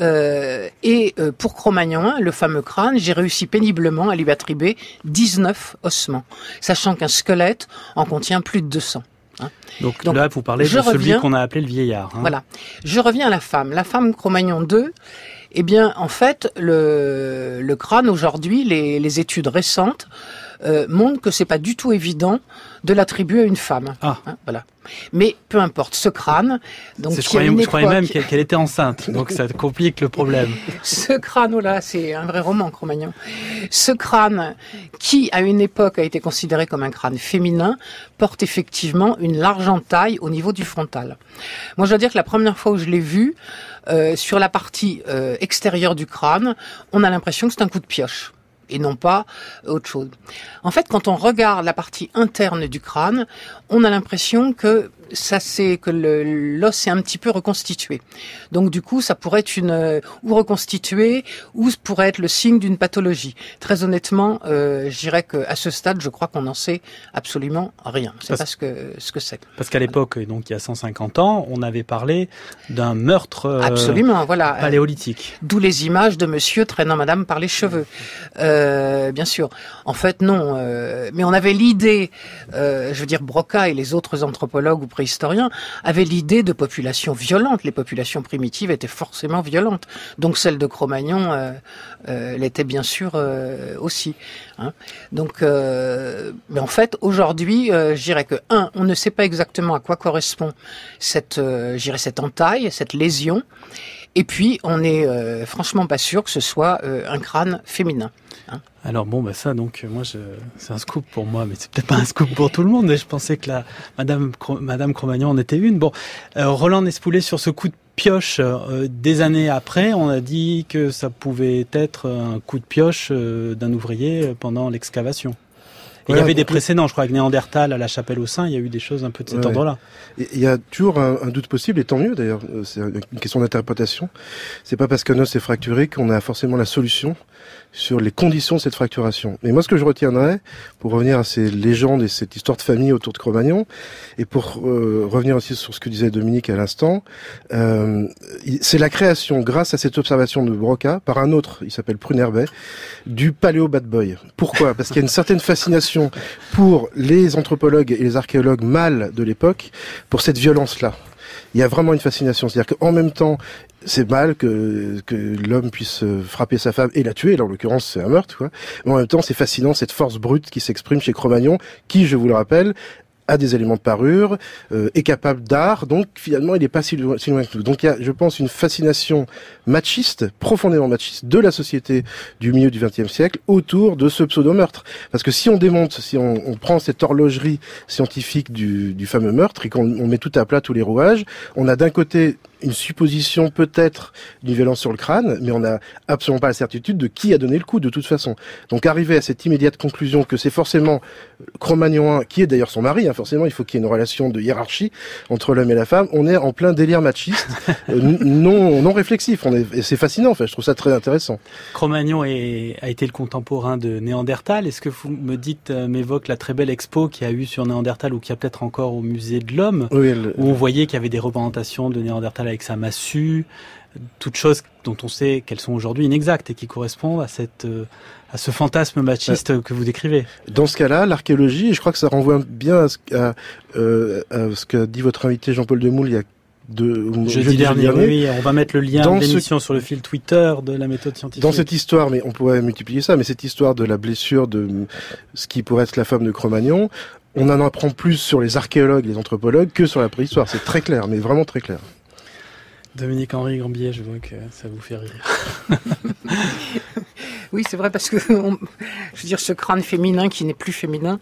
euh, et euh, pour Cro-Magnon 1, le fameux crâne, j'ai réussi péniblement à lui attribuer 19 ossements, sachant qu'un squelette en contient plus de 200. Hein. Donc, là, vous parlez de celui qu'on a appelé le vieillard. Hein. Voilà. Je reviens à la femme. La femme Cro-Magnon 2, eh bien, en fait, le, le crâne aujourd'hui, les, les études récentes euh, montrent que c'est pas du tout évident de l'attribuer à une femme. Ah. Hein, voilà. Mais peu importe, ce crâne. Donc, je croyais, je croyais même qu'elle était enceinte, donc ça complique le problème. ce crâne-là, c'est un vrai roman, Cro-Magnon. Ce crâne, qui à une époque a été considéré comme un crâne féminin, porte effectivement une large entaille au niveau du frontal. Moi, je dois dire que la première fois où je l'ai vu, euh, sur la partie euh, extérieure du crâne, on a l'impression que c'est un coup de pioche et non pas autre chose. En fait, quand on regarde la partie interne du crâne, on a l'impression que ça c'est que l'os est un petit peu reconstitué. Donc du coup, ça pourrait être une euh, ou reconstitué ou pourrait être le signe d'une pathologie. Très honnêtement, euh, je dirais qu'à ce stade, je crois qu'on n'en sait absolument rien. C'est pas ce que ce que c'est. Parce qu'à l'époque, donc il y a 150 ans, on avait parlé d'un meurtre euh, absolument, voilà, paléolithique. D'où les images de Monsieur traînant Madame par les cheveux. Euh, bien sûr. En fait, non. Euh, mais on avait l'idée, je veux dire, Broca et les autres anthropologues ou préhistoriens avaient l'idée de populations violentes. Les populations primitives étaient forcément violentes. Donc celle de Cro-Magnon euh, euh, l'était bien sûr euh, aussi. Hein. Donc, mais en fait, aujourd'hui, je dirais que un, on ne sait pas exactement à quoi correspond cette, cette entaille, cette lésion. Et puis, on n'est franchement pas sûr que ce soit un crâne féminin. Hein. Alors bon, bah ça, donc moi, c'est un scoop pour moi, mais c'est peut-être pas un scoop pour tout le monde. Et je pensais que la Madame Cro-Magnon en était une. Bon, euh, Roland Nespoulet sur ce coup de pioche euh, des années après, on a dit que ça pouvait être un coup de pioche euh, d'un ouvrier pendant l'excavation il y avait des précédents, je crois, avec Néandertal à la chapelle au sein, il y a eu des choses un peu de cet ordre-là. Il y a toujours un, doute possible, et tant mieux d'ailleurs, c'est une question d'interprétation. C'est pas parce qu'un os est fracturé qu'on a forcément la solution sur les conditions de cette fracturation. Mais moi, ce que je retiendrai, pour revenir à ces légendes et cette histoire de famille autour de Cro-Magnon, et pour euh, revenir aussi sur ce que disait Dominique à l'instant, euh, c'est la création, grâce à cette observation de Broca, par un autre, il s'appelle Prunerbet, du paléo bad boy. Pourquoi? Parce qu'il y a une certaine fascination pour les anthropologues et les archéologues mâles de l'époque, pour cette violence-là il y a vraiment une fascination. C'est-à-dire qu'en même temps, c'est mal que, l'homme puisse euh, frapper sa femme et la tuer. Là, en l'occurrence, c'est un meurtre, quoi. Mais en même temps, c'est fascinant cette force brute qui s'exprime chez Cro-Magnon, qui, je vous le rappelle, a des éléments de parure, euh, est capable d'art, donc finalement il n'est pas si loin, si loin, que nous. Donc il y a, je pense, une fascination machiste, profondément machiste, de la société du milieu du XXe siècle autour de ce pseudo-meurtre. Parce que si on démonte, si on, on prend cette horlogerie scientifique du, du fameux meurtre et qu'on met tout à plat tous les rouages, on a d'un côté une supposition peut-être d'une violence sur le crâne, mais on n'a absolument pas la certitude de qui a donné le coup de toute façon. Donc arriver à cette immédiate conclusion que c'est forcément Cro-Magnon 1, qui est d'ailleurs son mari, hein, forcément il faut qu'il y ait une relation de hiérarchie entre l'homme et la femme, on est en plein délire machiste, euh, non, non réflexif, on est, et c'est fascinant, en fait, je trouve ça très intéressant. Cro-Magnon a été le contemporain de Néandertal, est-ce que vous me dites, euh, m'évoque la très belle expo qu'il y a eu sur Néandertal ou qu'il y a peut-être encore au musée de l'homme, où on voyait qu'il y avait des représentations de Néandertal avec sa massue, toutes choses dont on sait qu'elles sont aujourd'hui inexactes et qui correspondent à cette euh, à ce fantasme machiste que vous décrivez. Dans ce cas-là, l'archéologie, je crois que ça renvoie bien à ce, euh, à, ce qu'a dit votre invité Jean-Paul Demoule il y a de jeudi, dernier, Oui, on va mettre le lien de l'émission sur le fil Twitter de la méthode scientifique. Dans cette histoire, mais on pourrait multiplier ça, mais cette histoire de la blessure de ce qui pourrait être la femme de Cro-Magnon, on en apprend plus sur les archéologues, les anthropologues que sur la préhistoire. C'est très clair, mais vraiment très clair. Dominique Henri Gambier, je vois que ça vous fait rire. oui, c'est vrai parce que je veux dire ce crâne féminin qui n'est plus féminin.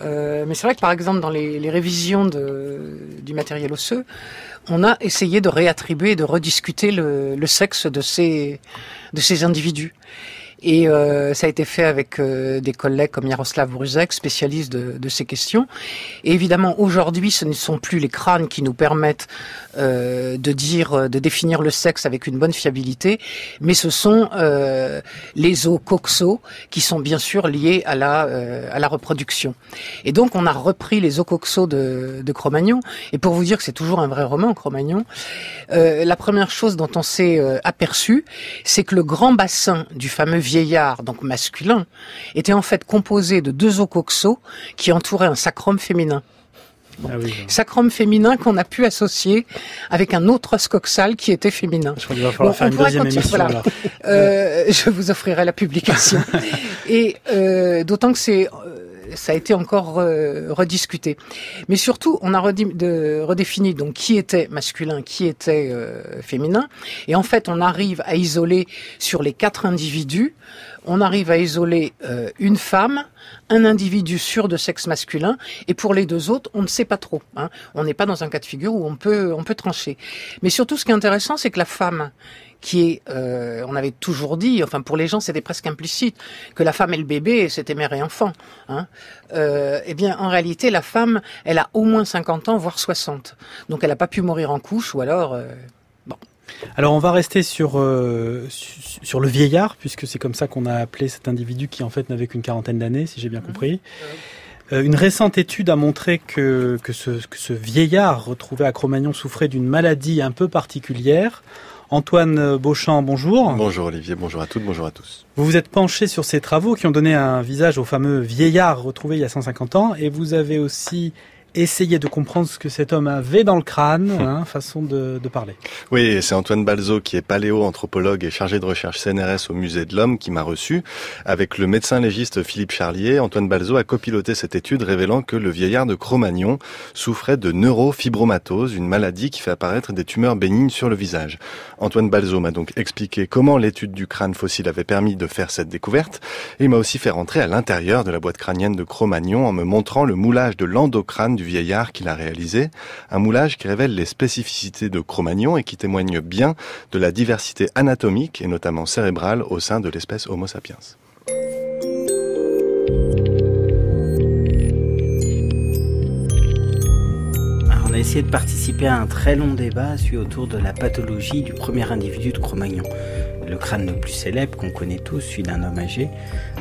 Euh, mais c'est vrai que par exemple dans les, révisions du matériel osseux, on a essayé de réattribuer, de rediscuter le, sexe de ces individus. Et euh, ça a été fait avec euh, des collègues comme Jaroslav Bruzek, spécialiste de, de, ces questions. Et évidemment, aujourd'hui, ce ne sont plus les crânes qui nous permettent euh, de dire, de définir le sexe avec une bonne fiabilité, mais ce sont euh, les os coxaux qui sont bien sûr liés à la, euh, à la reproduction. Et donc, on a repris les os coxaux de, de Cro-Magnon. Et pour vous dire que c'est toujours un vrai roman, Cro-Magnon, la première chose dont on s'est aperçu, c'est que le grand bassin du fameux vieillard, donc masculin, était en fait composé de deux ocoxos qui entouraient un sacrum féminin. Ah sacrum féminin qu'on a pu associer avec un autre os coxal qui était féminin. Je crois qu'il va falloir faire une deuxième émission. Euh, je vous offrirai la publication. Et euh, d'autant que c'est euh, ça a été encore rediscuté. Mais surtout, on a redéfini donc qui était masculin, qui était féminin. Et en fait, on arrive à isoler sur les quatre individus on arrive à isoler euh, une femme, un individu sûr de sexe masculin, et pour les deux autres, on ne sait pas trop. Hein. On n'est pas dans un cas de figure où on peut, on peut trancher. Mais surtout, ce qui est intéressant, c'est que la femme qui est, euh, on avait toujours dit, enfin pour les gens c'était presque implicite, que la femme et le bébé c'était mère et enfant. Hein. Euh, eh bien en réalité la femme, elle a au moins 50 ans, voire 60. Donc elle n'a pas pu mourir en couche ou alors... bon. Alors on va rester sur, euh, sur le vieillard, puisque c'est comme ça qu'on a appelé cet individu qui en fait n'avait qu'une quarantaine d'années, si j'ai bien compris. Euh, une récente étude a montré que, que, ce, que ce vieillard retrouvé à Cro-Magnon souffrait d'une maladie un peu particulière. Antoine Beauchamp, bonjour. Bonjour Olivier, bonjour à toutes, bonjour à tous. Vous vous êtes penché sur ces travaux qui ont donné un visage au fameux vieillard retrouvé il y a 150 ans et vous avez aussi essayer de comprendre ce que cet homme avait dans le crâne, hein, façon de, de, parler. Oui, c'est Antoine Balzo qui est paléo-anthropologue et chargé de recherche CNRS au Musée de l'Homme qui m'a reçu. Avec le médecin légiste Philippe Charlier, Antoine Balzo a copiloté cette étude révélant que le vieillard de Cro-Magnon souffrait de neurofibromatose, une maladie qui fait apparaître des tumeurs bénignes sur le visage. Antoine Balzo m'a donc expliqué comment l'étude du crâne fossile avait permis de faire cette découverte et il m'a aussi fait rentrer à l'intérieur de la boîte crânienne de Cro-Magnon en me montrant le moulage de l'endocrâne du vieillard qu'il a réalisé, un moulage qui révèle les spécificités de Cro-Magnon et qui témoigne bien de la diversité anatomique et notamment cérébrale au sein de l'espèce Homo sapiens. on a essayé de participer à un très long débat autour de la pathologie du premier individu de Cro-Magnon. Le crâne le plus célèbre qu'on connaît tous, celui d'un homme âgé,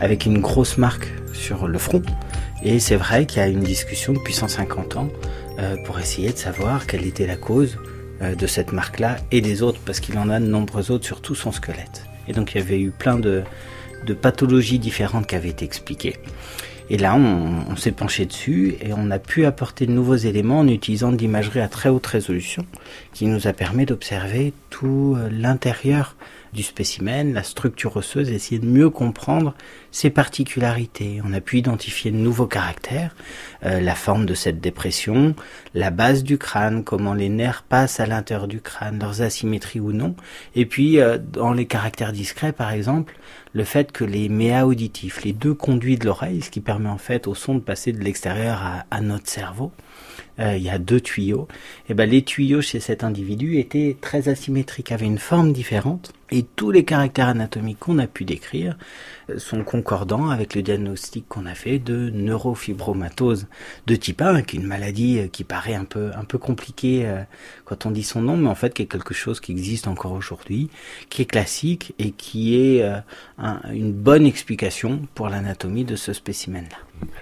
avec une grosse marque sur le front. Et c'est vrai qu'il y a une discussion depuis 150 ans euh, pour essayer de savoir quelle était la cause euh, de cette marque-là et des autres, parce qu'il en a de nombreuses autres sur tout son squelette. Et donc il y avait eu plein de, pathologies différentes qui avaient été expliquées. Et là, on, s'est penché dessus et on a pu apporter de nouveaux éléments en utilisant de l'imagerie à très haute résolution qui nous a permis d'observer tout euh, l'intérieur du spécimen, la structure osseuse, essayer de mieux comprendre ses particularités. On a pu identifier de nouveaux caractères, euh, la forme de cette dépression, la base du crâne, comment les nerfs passent à l'intérieur du crâne, leurs asymétries ou non, et puis euh, dans les caractères discrets par exemple, le fait que les méas auditifs, les deux conduits de l'oreille, ce qui permet en fait au son de passer de l'extérieur à notre cerveau, euh, il y a deux tuyaux, et ben les tuyaux chez cet individu étaient très asymétriques, avaient une forme différente, et tous les caractères anatomiques qu'on a pu décrire euh, sont concordants avec le diagnostic qu'on a fait de neurofibromatose de type 1, qui est une maladie euh, qui paraît un peu un peu compliquée quand on dit son nom, mais en fait qui est quelque chose qui existe encore aujourd'hui, qui est classique et qui est une bonne explication pour l'anatomie de ce spécimen-là.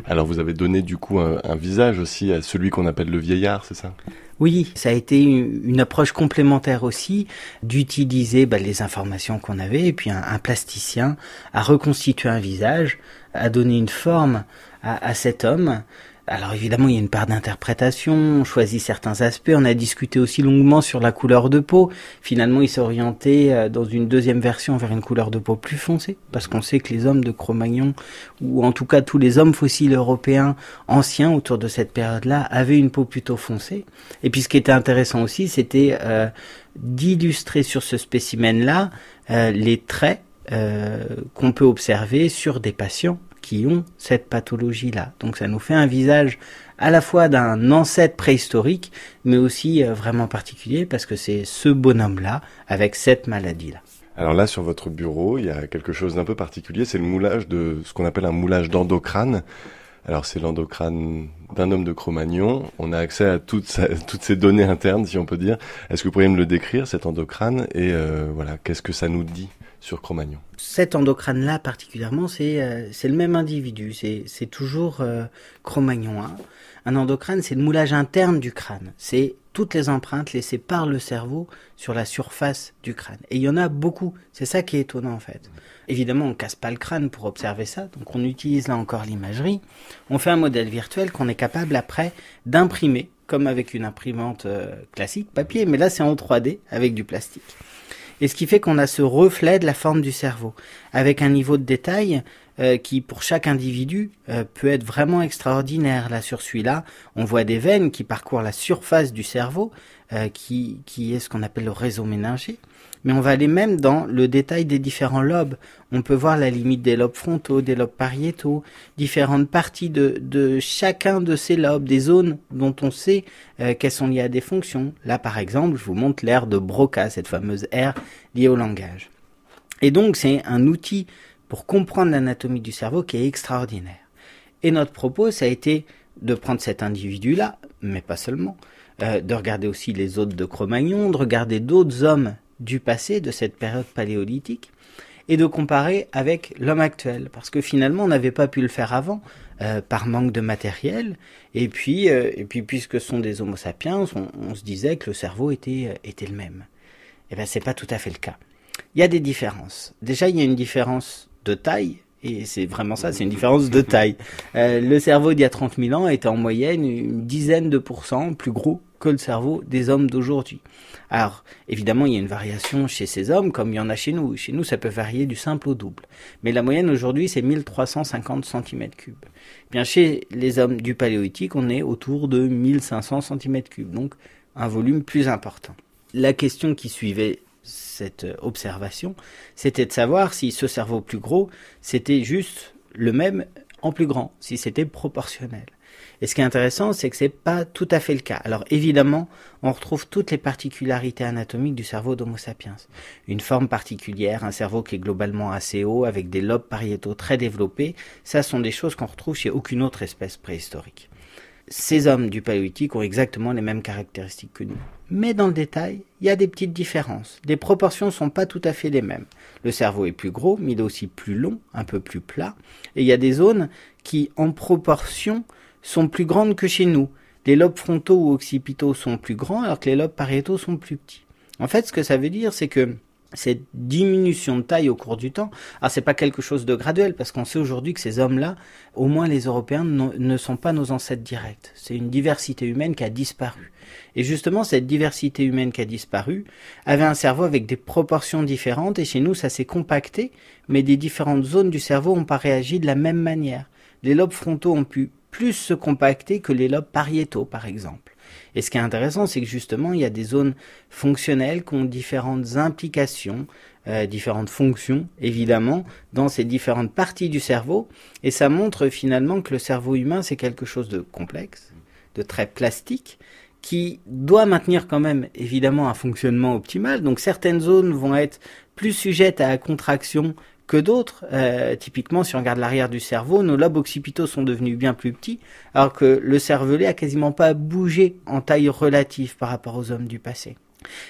Alors vous avez donné du coup un, visage aussi à celui qu'on appelle le vieillard, c'est ça? Oui, ça a été une approche complémentaire aussi d'utiliser bah, les informations qu'on avait et puis un, plasticien a reconstitué un visage, a donné une forme à, à cet homme alors évidemment, il y a une part d'interprétation, on choisit certains aspects, on a discuté aussi longuement sur la couleur de peau. Finalement, il s'est orienté euh, dans une deuxième version vers une couleur de peau plus foncée, parce qu'on sait que les hommes de Cro-Magnon, ou en tout cas tous les hommes fossiles européens anciens autour de cette période-là, avaient une peau plutôt foncée. Et puis ce qui était intéressant aussi, c'était euh, d'illustrer sur ce spécimen-là euh, les traits qu'on peut observer sur des patients qui ont cette pathologie-là. Donc ça nous fait un visage à la fois d'un ancêtre préhistorique, mais aussi euh, vraiment particulier parce que c'est ce bonhomme-là avec cette maladie-là. Alors là, sur votre bureau, il y a quelque chose d'un peu particulier, c'est le moulage de ce qu'on appelle un moulage d'endocrâne. Alors c'est l'endocrâne d'un homme de Cro-Magnon. On a accès à toutes, toutes ces données internes, si on peut dire. Est-ce que vous pourriez me le décrire, cet endocrâne, et euh, voilà, qu'est-ce que ça nous dit? Sur Cro-Magnon Cet endocrâne-là particulièrement, c'est euh, le même individu, c'est toujours euh, Cro-Magnon 1. Un endocrâne, c'est le moulage interne du crâne. C'est toutes les empreintes laissées par le cerveau sur la surface du crâne. Et il y en a beaucoup. C'est ça qui est étonnant en fait. Évidemment, on casse pas le crâne pour observer ça, donc on utilise là encore l'imagerie. On fait un modèle virtuel qu'on est capable après d'imprimer, comme avec une imprimante euh, classique, papier, mais là c'est en 3D avec du plastique et ce qui fait qu'on a ce reflet de la forme du cerveau, avec un niveau de détail euh, qui, pour chaque individu, euh, peut être vraiment extraordinaire. Là, sur celui-là, on voit des veines qui parcourent la surface du cerveau, euh, qui, qui est ce qu'on appelle le réseau méningé mais on va aller même dans le détail des différents lobes. On peut voir la limite des lobes frontaux, des lobes pariétaux, différentes parties de, de chacun de ces lobes, des zones dont on sait euh, qu'elles sont liées à des fonctions. Là, par exemple, je vous montre l'aire de Broca, cette fameuse aire liée au langage. Et donc, c'est un outil pour comprendre l'anatomie du cerveau qui est extraordinaire. Et notre propos, ça a été de prendre cet individu-là, mais pas seulement, euh, de regarder aussi les autres de Cro-Magnon, de regarder d'autres hommes du passé, de cette période paléolithique, et de comparer avec l'homme actuel, parce que finalement on n'avait pas pu le faire avant euh, par manque de matériel, et puis euh, et puis puisque ce sont des Homo sapiens, on, se disait que le cerveau était euh, était le même. Et eh ben c'est pas tout à fait le cas. Il y a des différences. Déjà il y a une différence de taille. Et c'est vraiment ça, c'est une différence de taille. le cerveau d'il y a 30 000 ans était en moyenne une dizaine de pourcents plus gros que le cerveau des hommes d'aujourd'hui. Alors, évidemment, il y a une variation chez ces hommes, comme il y en a chez nous. Chez nous, ça peut varier du simple au double. Mais la moyenne aujourd'hui, c'est 1350 cm3. Bien, chez les hommes du paléolithique, on est autour de 1500 cm3, donc un volume plus important. La question qui suivait cette observation, c'était de savoir si ce cerveau plus gros, c'était juste le même en plus grand, si c'était proportionnel. Et ce qui est intéressant, c'est que c'est pas tout à fait le cas. Alors évidemment, on retrouve toutes les particularités anatomiques du cerveau d'Homo sapiens. Une forme particulière, un cerveau qui est globalement assez haut, avec des lobes pariétaux très développés, ça sont des choses qu'on retrouve chez aucune autre espèce préhistorique. Ces hommes du paléolithique ont exactement les mêmes caractéristiques que nous. Mais dans le détail, il y a des petites différences. Les proportions sont pas tout à fait les mêmes. Le cerveau est plus gros, mais il est aussi plus long, un peu plus plat. Et il y a des zones qui, en proportion, sont plus grandes que chez nous. Les lobes frontaux ou occipitaux sont plus grands alors que les lobes pariétaux sont plus petits. En fait, ce que ça veut dire, c'est que cette diminution de taille au cours du temps, alors c'est pas quelque chose de graduel parce qu'on sait aujourd'hui que ces hommes-là, au moins les Européens, ne sont pas nos ancêtres directs. C'est une diversité humaine qui a disparu. Et justement, cette diversité humaine qui a disparu avait un cerveau avec des proportions différentes et chez nous, ça s'est compacté, mais des différentes zones du cerveau n'ont pas réagi de la même manière. Les lobes frontaux ont pu plus se compacter que les lobes pariétaux, par exemple. Et ce qui est intéressant, c'est que justement, il y a des zones fonctionnelles qui ont différentes implications, euh, différentes fonctions, évidemment, dans ces différentes parties du cerveau. Et ça montre finalement que le cerveau humain, c'est quelque chose de complexe, de très plastique, qui doit maintenir quand même évidemment un fonctionnement optimal. Donc certaines zones vont être plus sujettes à la contraction que d'autres. Euh, typiquement, si on regarde l'arrière du cerveau, nos lobes occipitaux sont devenus bien plus petits, alors que le cervelet a quasiment pas bougé en taille relative par rapport aux hommes du passé.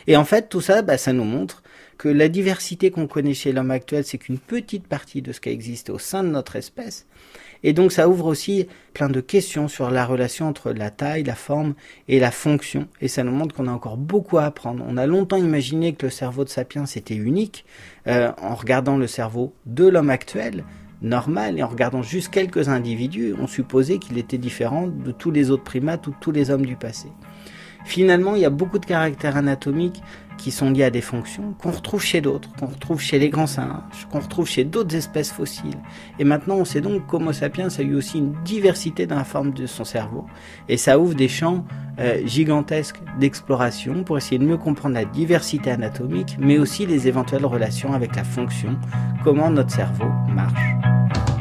Et en fait, tout ça, bah, ça nous montre que la diversité qu'on connaît chez l'homme actuel, c'est qu'une petite partie de ce qui existe au sein de notre espèce, Et donc ça ouvre aussi plein de questions sur la relation entre la taille, la forme et la fonction. Et ça nous montre qu'on a encore beaucoup à apprendre. On a longtemps imaginé que le cerveau de Sapiens était unique. Euh, en regardant le cerveau de l'homme actuel, normal, et en regardant juste quelques individus, on supposait qu'il était différent de tous les autres primates ou de tous les hommes du passé. Finalement, il y a beaucoup de caractères anatomiques qui sont liés à des fonctions qu'on retrouve chez d'autres, qu'on retrouve chez les grands singes, qu'on retrouve chez d'autres espèces fossiles. Et maintenant, on sait donc qu'Homo sapiens a eu aussi une diversité dans la forme de son cerveau. Et ça ouvre des champs euh, gigantesques d'exploration pour essayer de mieux comprendre la diversité anatomique, mais aussi les éventuelles relations avec la fonction, comment notre cerveau marche.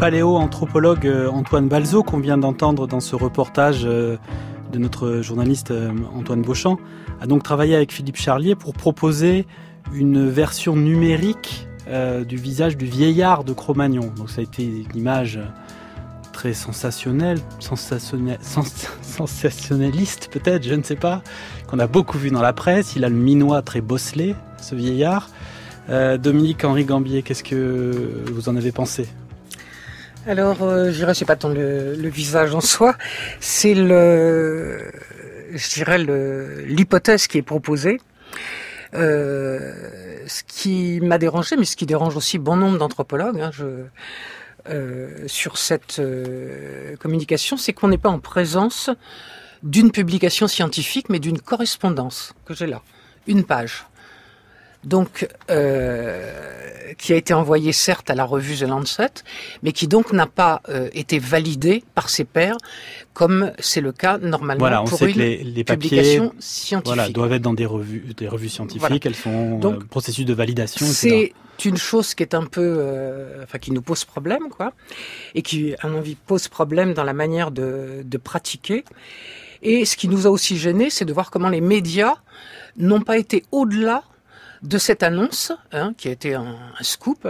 Paléo-anthropologue euh, Antoine Balzo, qu'on vient d'entendre dans ce reportage euh, de notre journaliste euh, Antoine Beauchamp, a donc travaillé avec Philippe Charlier pour proposer une version numérique du visage du vieillard de Cro-Magnon. Donc ça a été une image très sensationnelle, sensationnaliste peut-être, je ne sais pas, qu'on a beaucoup vu dans la presse. Il a le minois très bosselé, ce vieillard. Dominique Henri Gambier, qu'est-ce que vous en avez pensé? Alors, euh, je dirais, c'est pas tant le, visage en soi, c'est le, je dirais l'hypothèse qui est proposée. Euh, ce qui m'a dérangé, mais ce qui dérange aussi bon nombre d'anthropologues, hein, euh, sur cette communication, c'est qu'on n'est pas en présence d'une publication scientifique, mais d'une correspondance que j'ai là, une page donc euh, qui a été envoyé certes à la revue The Lancet, mais qui donc n'a pas euh, été validé par ses pairs, comme c'est le cas normalement voilà, on pour sait une que les, les papiers scientifique. Voilà, doivent être dans des revues, des revues scientifiques. Elles font donc, euh, processus de validation. C'est une chose qui est un peu, euh, enfin, qui nous pose problème, quoi, et qui, à mon avis, pose problème dans la manière de, de pratiquer. Et ce qui nous a aussi gêné, c'est de voir comment les médias n'ont pas été au-delà de cette annonce, hein, qui a été un, scoop,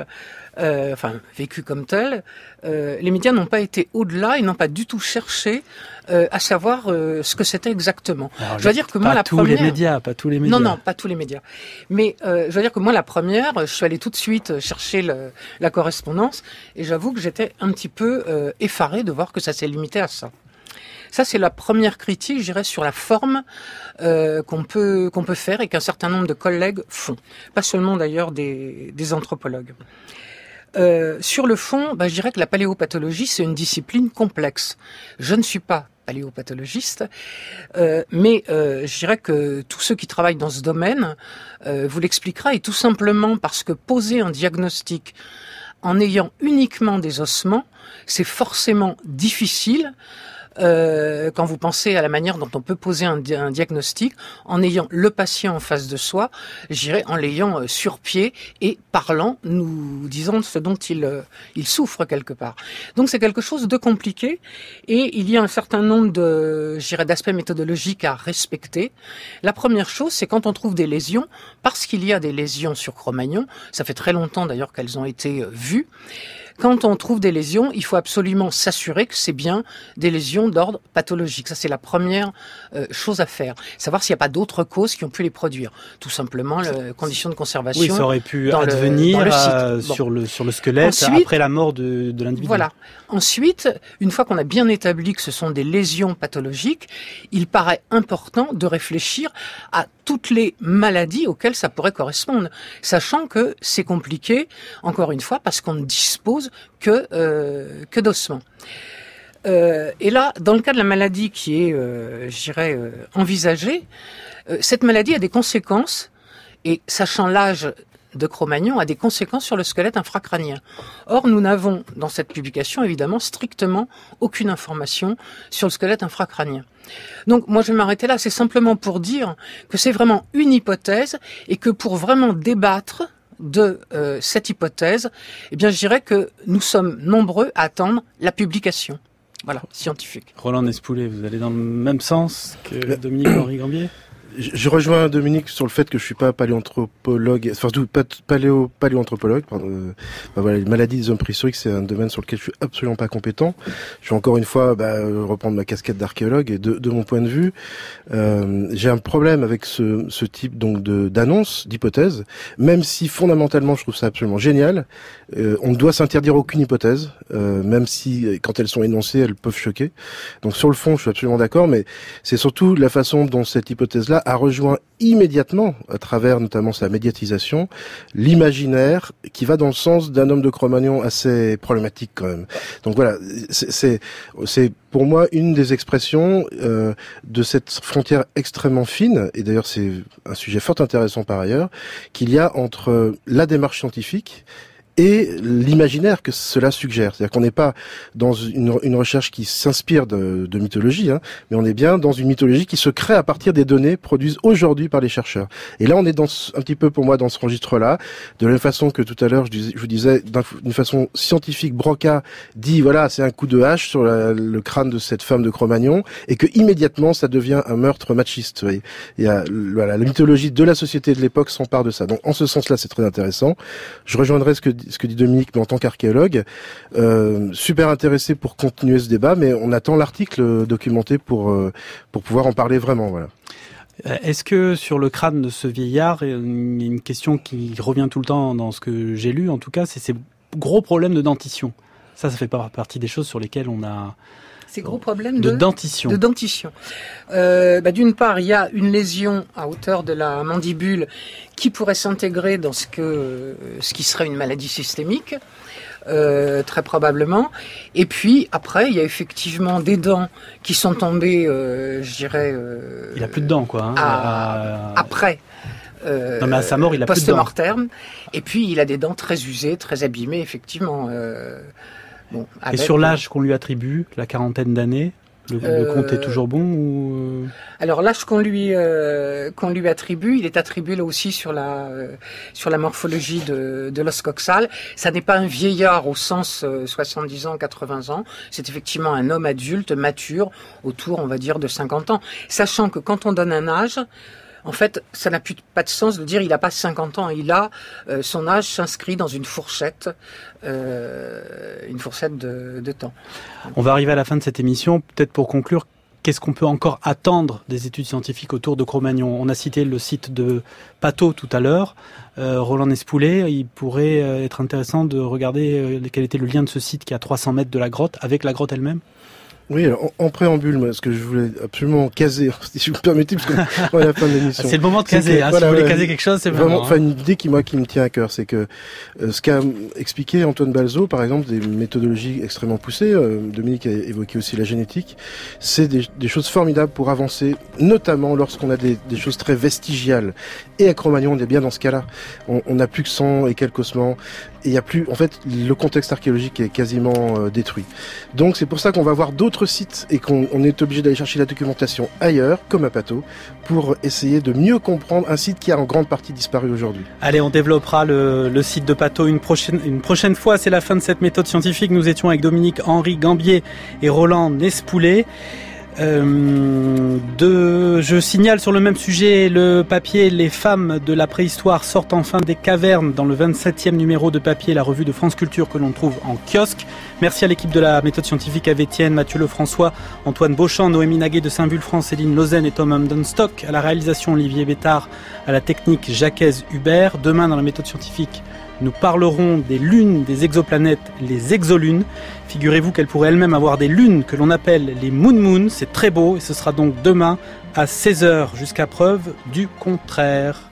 euh, enfin vécu comme tel, euh, les médias n'ont pas été au-delà, ils n'ont pas du tout cherché euh, à savoir ce que c'était exactement. je veux dire que moi la tous les médias, pas tous les médias. Non non, pas tous les médias. Mais je veux dire que moi la première, je suis allée tout de suite chercher la correspondance et j'avoue que j'étais un petit peu effaré de voir que ça s'est limité à ça. Ça, c'est la première critique, je dirais, sur la forme euh, qu'on peut qu'on peut faire et qu'un certain nombre de collègues font. Pas seulement d'ailleurs des, anthropologues. Euh, sur le fond, bah, je dirais que la paléopathologie, c'est une discipline complexe. Je ne suis pas paléopathologiste, euh, mais euh, je dirais que tous ceux qui travaillent dans ce domaine vous l'expliquera, et tout simplement parce que poser un diagnostic en ayant uniquement des ossements, c'est forcément difficile euh, quand vous pensez à la manière dont on peut poser un, diagnostic en ayant le patient en face de soi, j'irais en l'ayant euh, sur pied et parlant, nous disons ce dont il, euh, il souffre quelque part. Donc c'est quelque chose de compliqué et il y a un certain nombre de, j'irais, d'aspects méthodologiques à respecter. La première chose, c'est quand on trouve des lésions, parce qu'il y a des lésions sur Cro-Magnon, ça fait très longtemps d'ailleurs qu'elles ont été vues, quand on trouve des lésions, il faut absolument s'assurer que c'est bien des lésions d'ordre pathologique. Ça, c'est la première euh, chose à faire. Savoir s'il n'y a pas d'autres causes qui ont pu les produire. Tout simplement, les conditions de conservation. Oui, ça aurait pu advenir euh, sur, le, sur le squelette après la mort de, de l'individu. Voilà. Ensuite, une fois qu'on a bien établi que ce sont des lésions pathologiques, il paraît important de réfléchir à toutes les maladies auxquelles ça pourrait correspondre, sachant que c'est compliqué, encore une fois, parce qu'on ne dispose que, euh, que d'ossements. Euh, et là, dans le cas de la maladie qui est, euh, je dirais, euh, envisagée, euh, cette maladie a des conséquences, et sachant l'âge de Cro-Magnon a des conséquences sur le squelette infracrânien. Or, nous n'avons dans cette publication évidemment strictement aucune information sur le squelette infracrânien. Donc moi je vais m'arrêter là, c'est simplement pour dire que c'est vraiment une hypothèse et que pour vraiment débattre de euh, cette hypothèse, eh bien je dirais que nous sommes nombreux à attendre la publication. Voilà, scientifique. Roland Nespoulet, vous allez dans le même sens que Dominique Henri Gambier? Je rejoins Dominique sur le fait que je suis pas paléoanthropologue, enfin pas paléo paléoanthropologue. Euh, bah voilà, les maladies des hommes préhistoriques, c'est un domaine sur lequel je suis absolument pas compétent. Je vais encore une fois bah, reprendre ma casquette d'archéologue et de, de, mon point de vue, euh, j'ai un problème avec ce, ce type donc de d'annonce, d'hypothèse, même si fondamentalement je trouve ça absolument génial. Euh, on ne doit s'interdire aucune hypothèse, euh, même si quand elles sont énoncées, elles peuvent choquer. Donc sur le fond, je suis absolument d'accord, mais c'est surtout la façon dont cette hypothèse-là a rejoint immédiatement, à travers notamment sa médiatisation, l'imaginaire qui va dans le sens d'un homme de Cro-Magnon assez problématique quand même. Donc voilà, c'est pour moi une des expressions euh, de cette frontière extrêmement fine, et d'ailleurs c'est un sujet fort intéressant par ailleurs, qu'il y a entre la démarche scientifique et l'imaginaire que cela suggère. C'est-à-dire qu'on n'est pas dans une, une recherche qui s'inspire de, de, mythologie, hein, mais on est bien dans une mythologie qui se crée à partir des données produites aujourd'hui par les chercheurs. Et là, on est dans un petit peu pour moi dans ce registre-là, de la même façon que tout à l'heure, je, je, vous disais, d'une façon scientifique, Broca dit voilà, c'est un coup de hache sur la, le crâne de cette femme de Cro-Magnon, et que immédiatement, ça devient un meurtre machiste. Vous Il voilà, la mythologie de la société de l'époque s'empare de ça. Donc, en ce sens-là, c'est très intéressant. Je rejoindrai ce que ce que dit Dominique, mais en tant qu'archéologue, euh, super intéressé pour continuer ce débat, mais on attend l'article documenté pour euh, pour pouvoir en parler vraiment. Euh, est-ce que sur le crâne de ce vieillard, une question qui revient tout le temps dans ce que j'ai lu, en tout cas, c'est ces gros problèmes de dentition. Ça, ça fait pas partie des choses sur lesquelles on a ces gros problèmes de, dentition. De dentition. Euh, bah, D'une part, il y a une lésion à hauteur de la mandibule qui pourrait s'intégrer dans ce que ce qui serait une maladie systémique. Euh, très probablement. Et puis après, il y a effectivement des dents qui sont tombées, euh, je dirais. Euh, il a plus de dents, quoi. Hein, à, Après. non, mais à sa mort, il a plus de dents. Post-mortem. Et puis, il a des dents très usées, très abîmées, effectivement. Et sur l'âge qu'on lui attribue, la quarantaine d'années, le, compte est toujours bon ou... Euh Alors l'âge qu'on lui euh, qu'on lui attribue, il est attribué là aussi sur la euh, sur la morphologie de, de l'os coxal. Ça n'est pas un vieillard au sens 70 ans, 80 ans. C'est effectivement un homme adulte, mature, autour, on va dire, de 50 ans. Sachant que quand on donne un âge, en fait, ça n'a plus pas de sens de dire il n'a pas 50 ans. Il a euh, son âge s'inscrit dans une fourchette, euh, une fourchette de, temps. On va arriver à la fin de cette émission. Peut-être pour conclure, qu'est-ce qu'on peut encore attendre des études scientifiques autour de Cro-Magnon? On a cité le site de Pato tout à l'heure. Euh, Roland Nespoulet, il pourrait être intéressant de regarder quel était le lien de ce site qui est à 300 mètres de la grotte avec la grotte elle-même. Oui, en, préambule, ce que je voulais absolument caser, si vous me permettez, parce qu'on à la fin de l'émission. C'est le moment de caser, hein, si vous voulez caser quelque chose, c'est vraiment. Enfin, une idée qui moi qui me tient à cœur, c'est que euh, ce qu'a expliqué Antoine Balzo, par exemple, des méthodologies extrêmement poussées. Euh, Dominique a évoqué aussi la génétique. C'est des, des, choses formidables pour avancer, notamment lorsqu'on a des, des, choses très vestigiales. Et à Cro-Magnon, on est bien dans ce cas-là. On n'a plus que 100 et quelques ossements il y a plus, en fait, le contexte archéologique est quasiment euh, détruit. Donc c'est pour ça qu'on va voir d'autres sites et qu'on est obligé d'aller chercher la documentation ailleurs, comme à Pato, pour essayer de mieux comprendre un site qui a en grande partie disparu aujourd'hui. Allez, on développera le, site de Pato une prochaine, une prochaine fois. C'est la fin de cette méthode scientifique. Nous étions avec Dominique Henri Gambier et Roland Nespoulet. Euh, je signale sur le même sujet le papier Les femmes de la préhistoire sortent enfin des cavernes dans le 27e numéro de papier, la revue de France Culture que l'on trouve en kiosque. Merci à l'équipe de la méthode scientifique avec Étienne, Mathieu Lefrançois, Antoine Beauchamp, Noémie Naguet de Saint-Vulfranc, Céline Lausanne et Tom Stock. À la réalisation, Olivier Bétard. À la technique, Jacques Hubert. Demain, dans la méthode scientifique, nous parlerons des lunes des exoplanètes, les exolunes. Figurez-vous qu'elles pourraient elles-mêmes avoir des lunes que l'on appelle les moon moon. C'est très beau et ce sera donc demain à 16h jusqu'à preuve du contraire.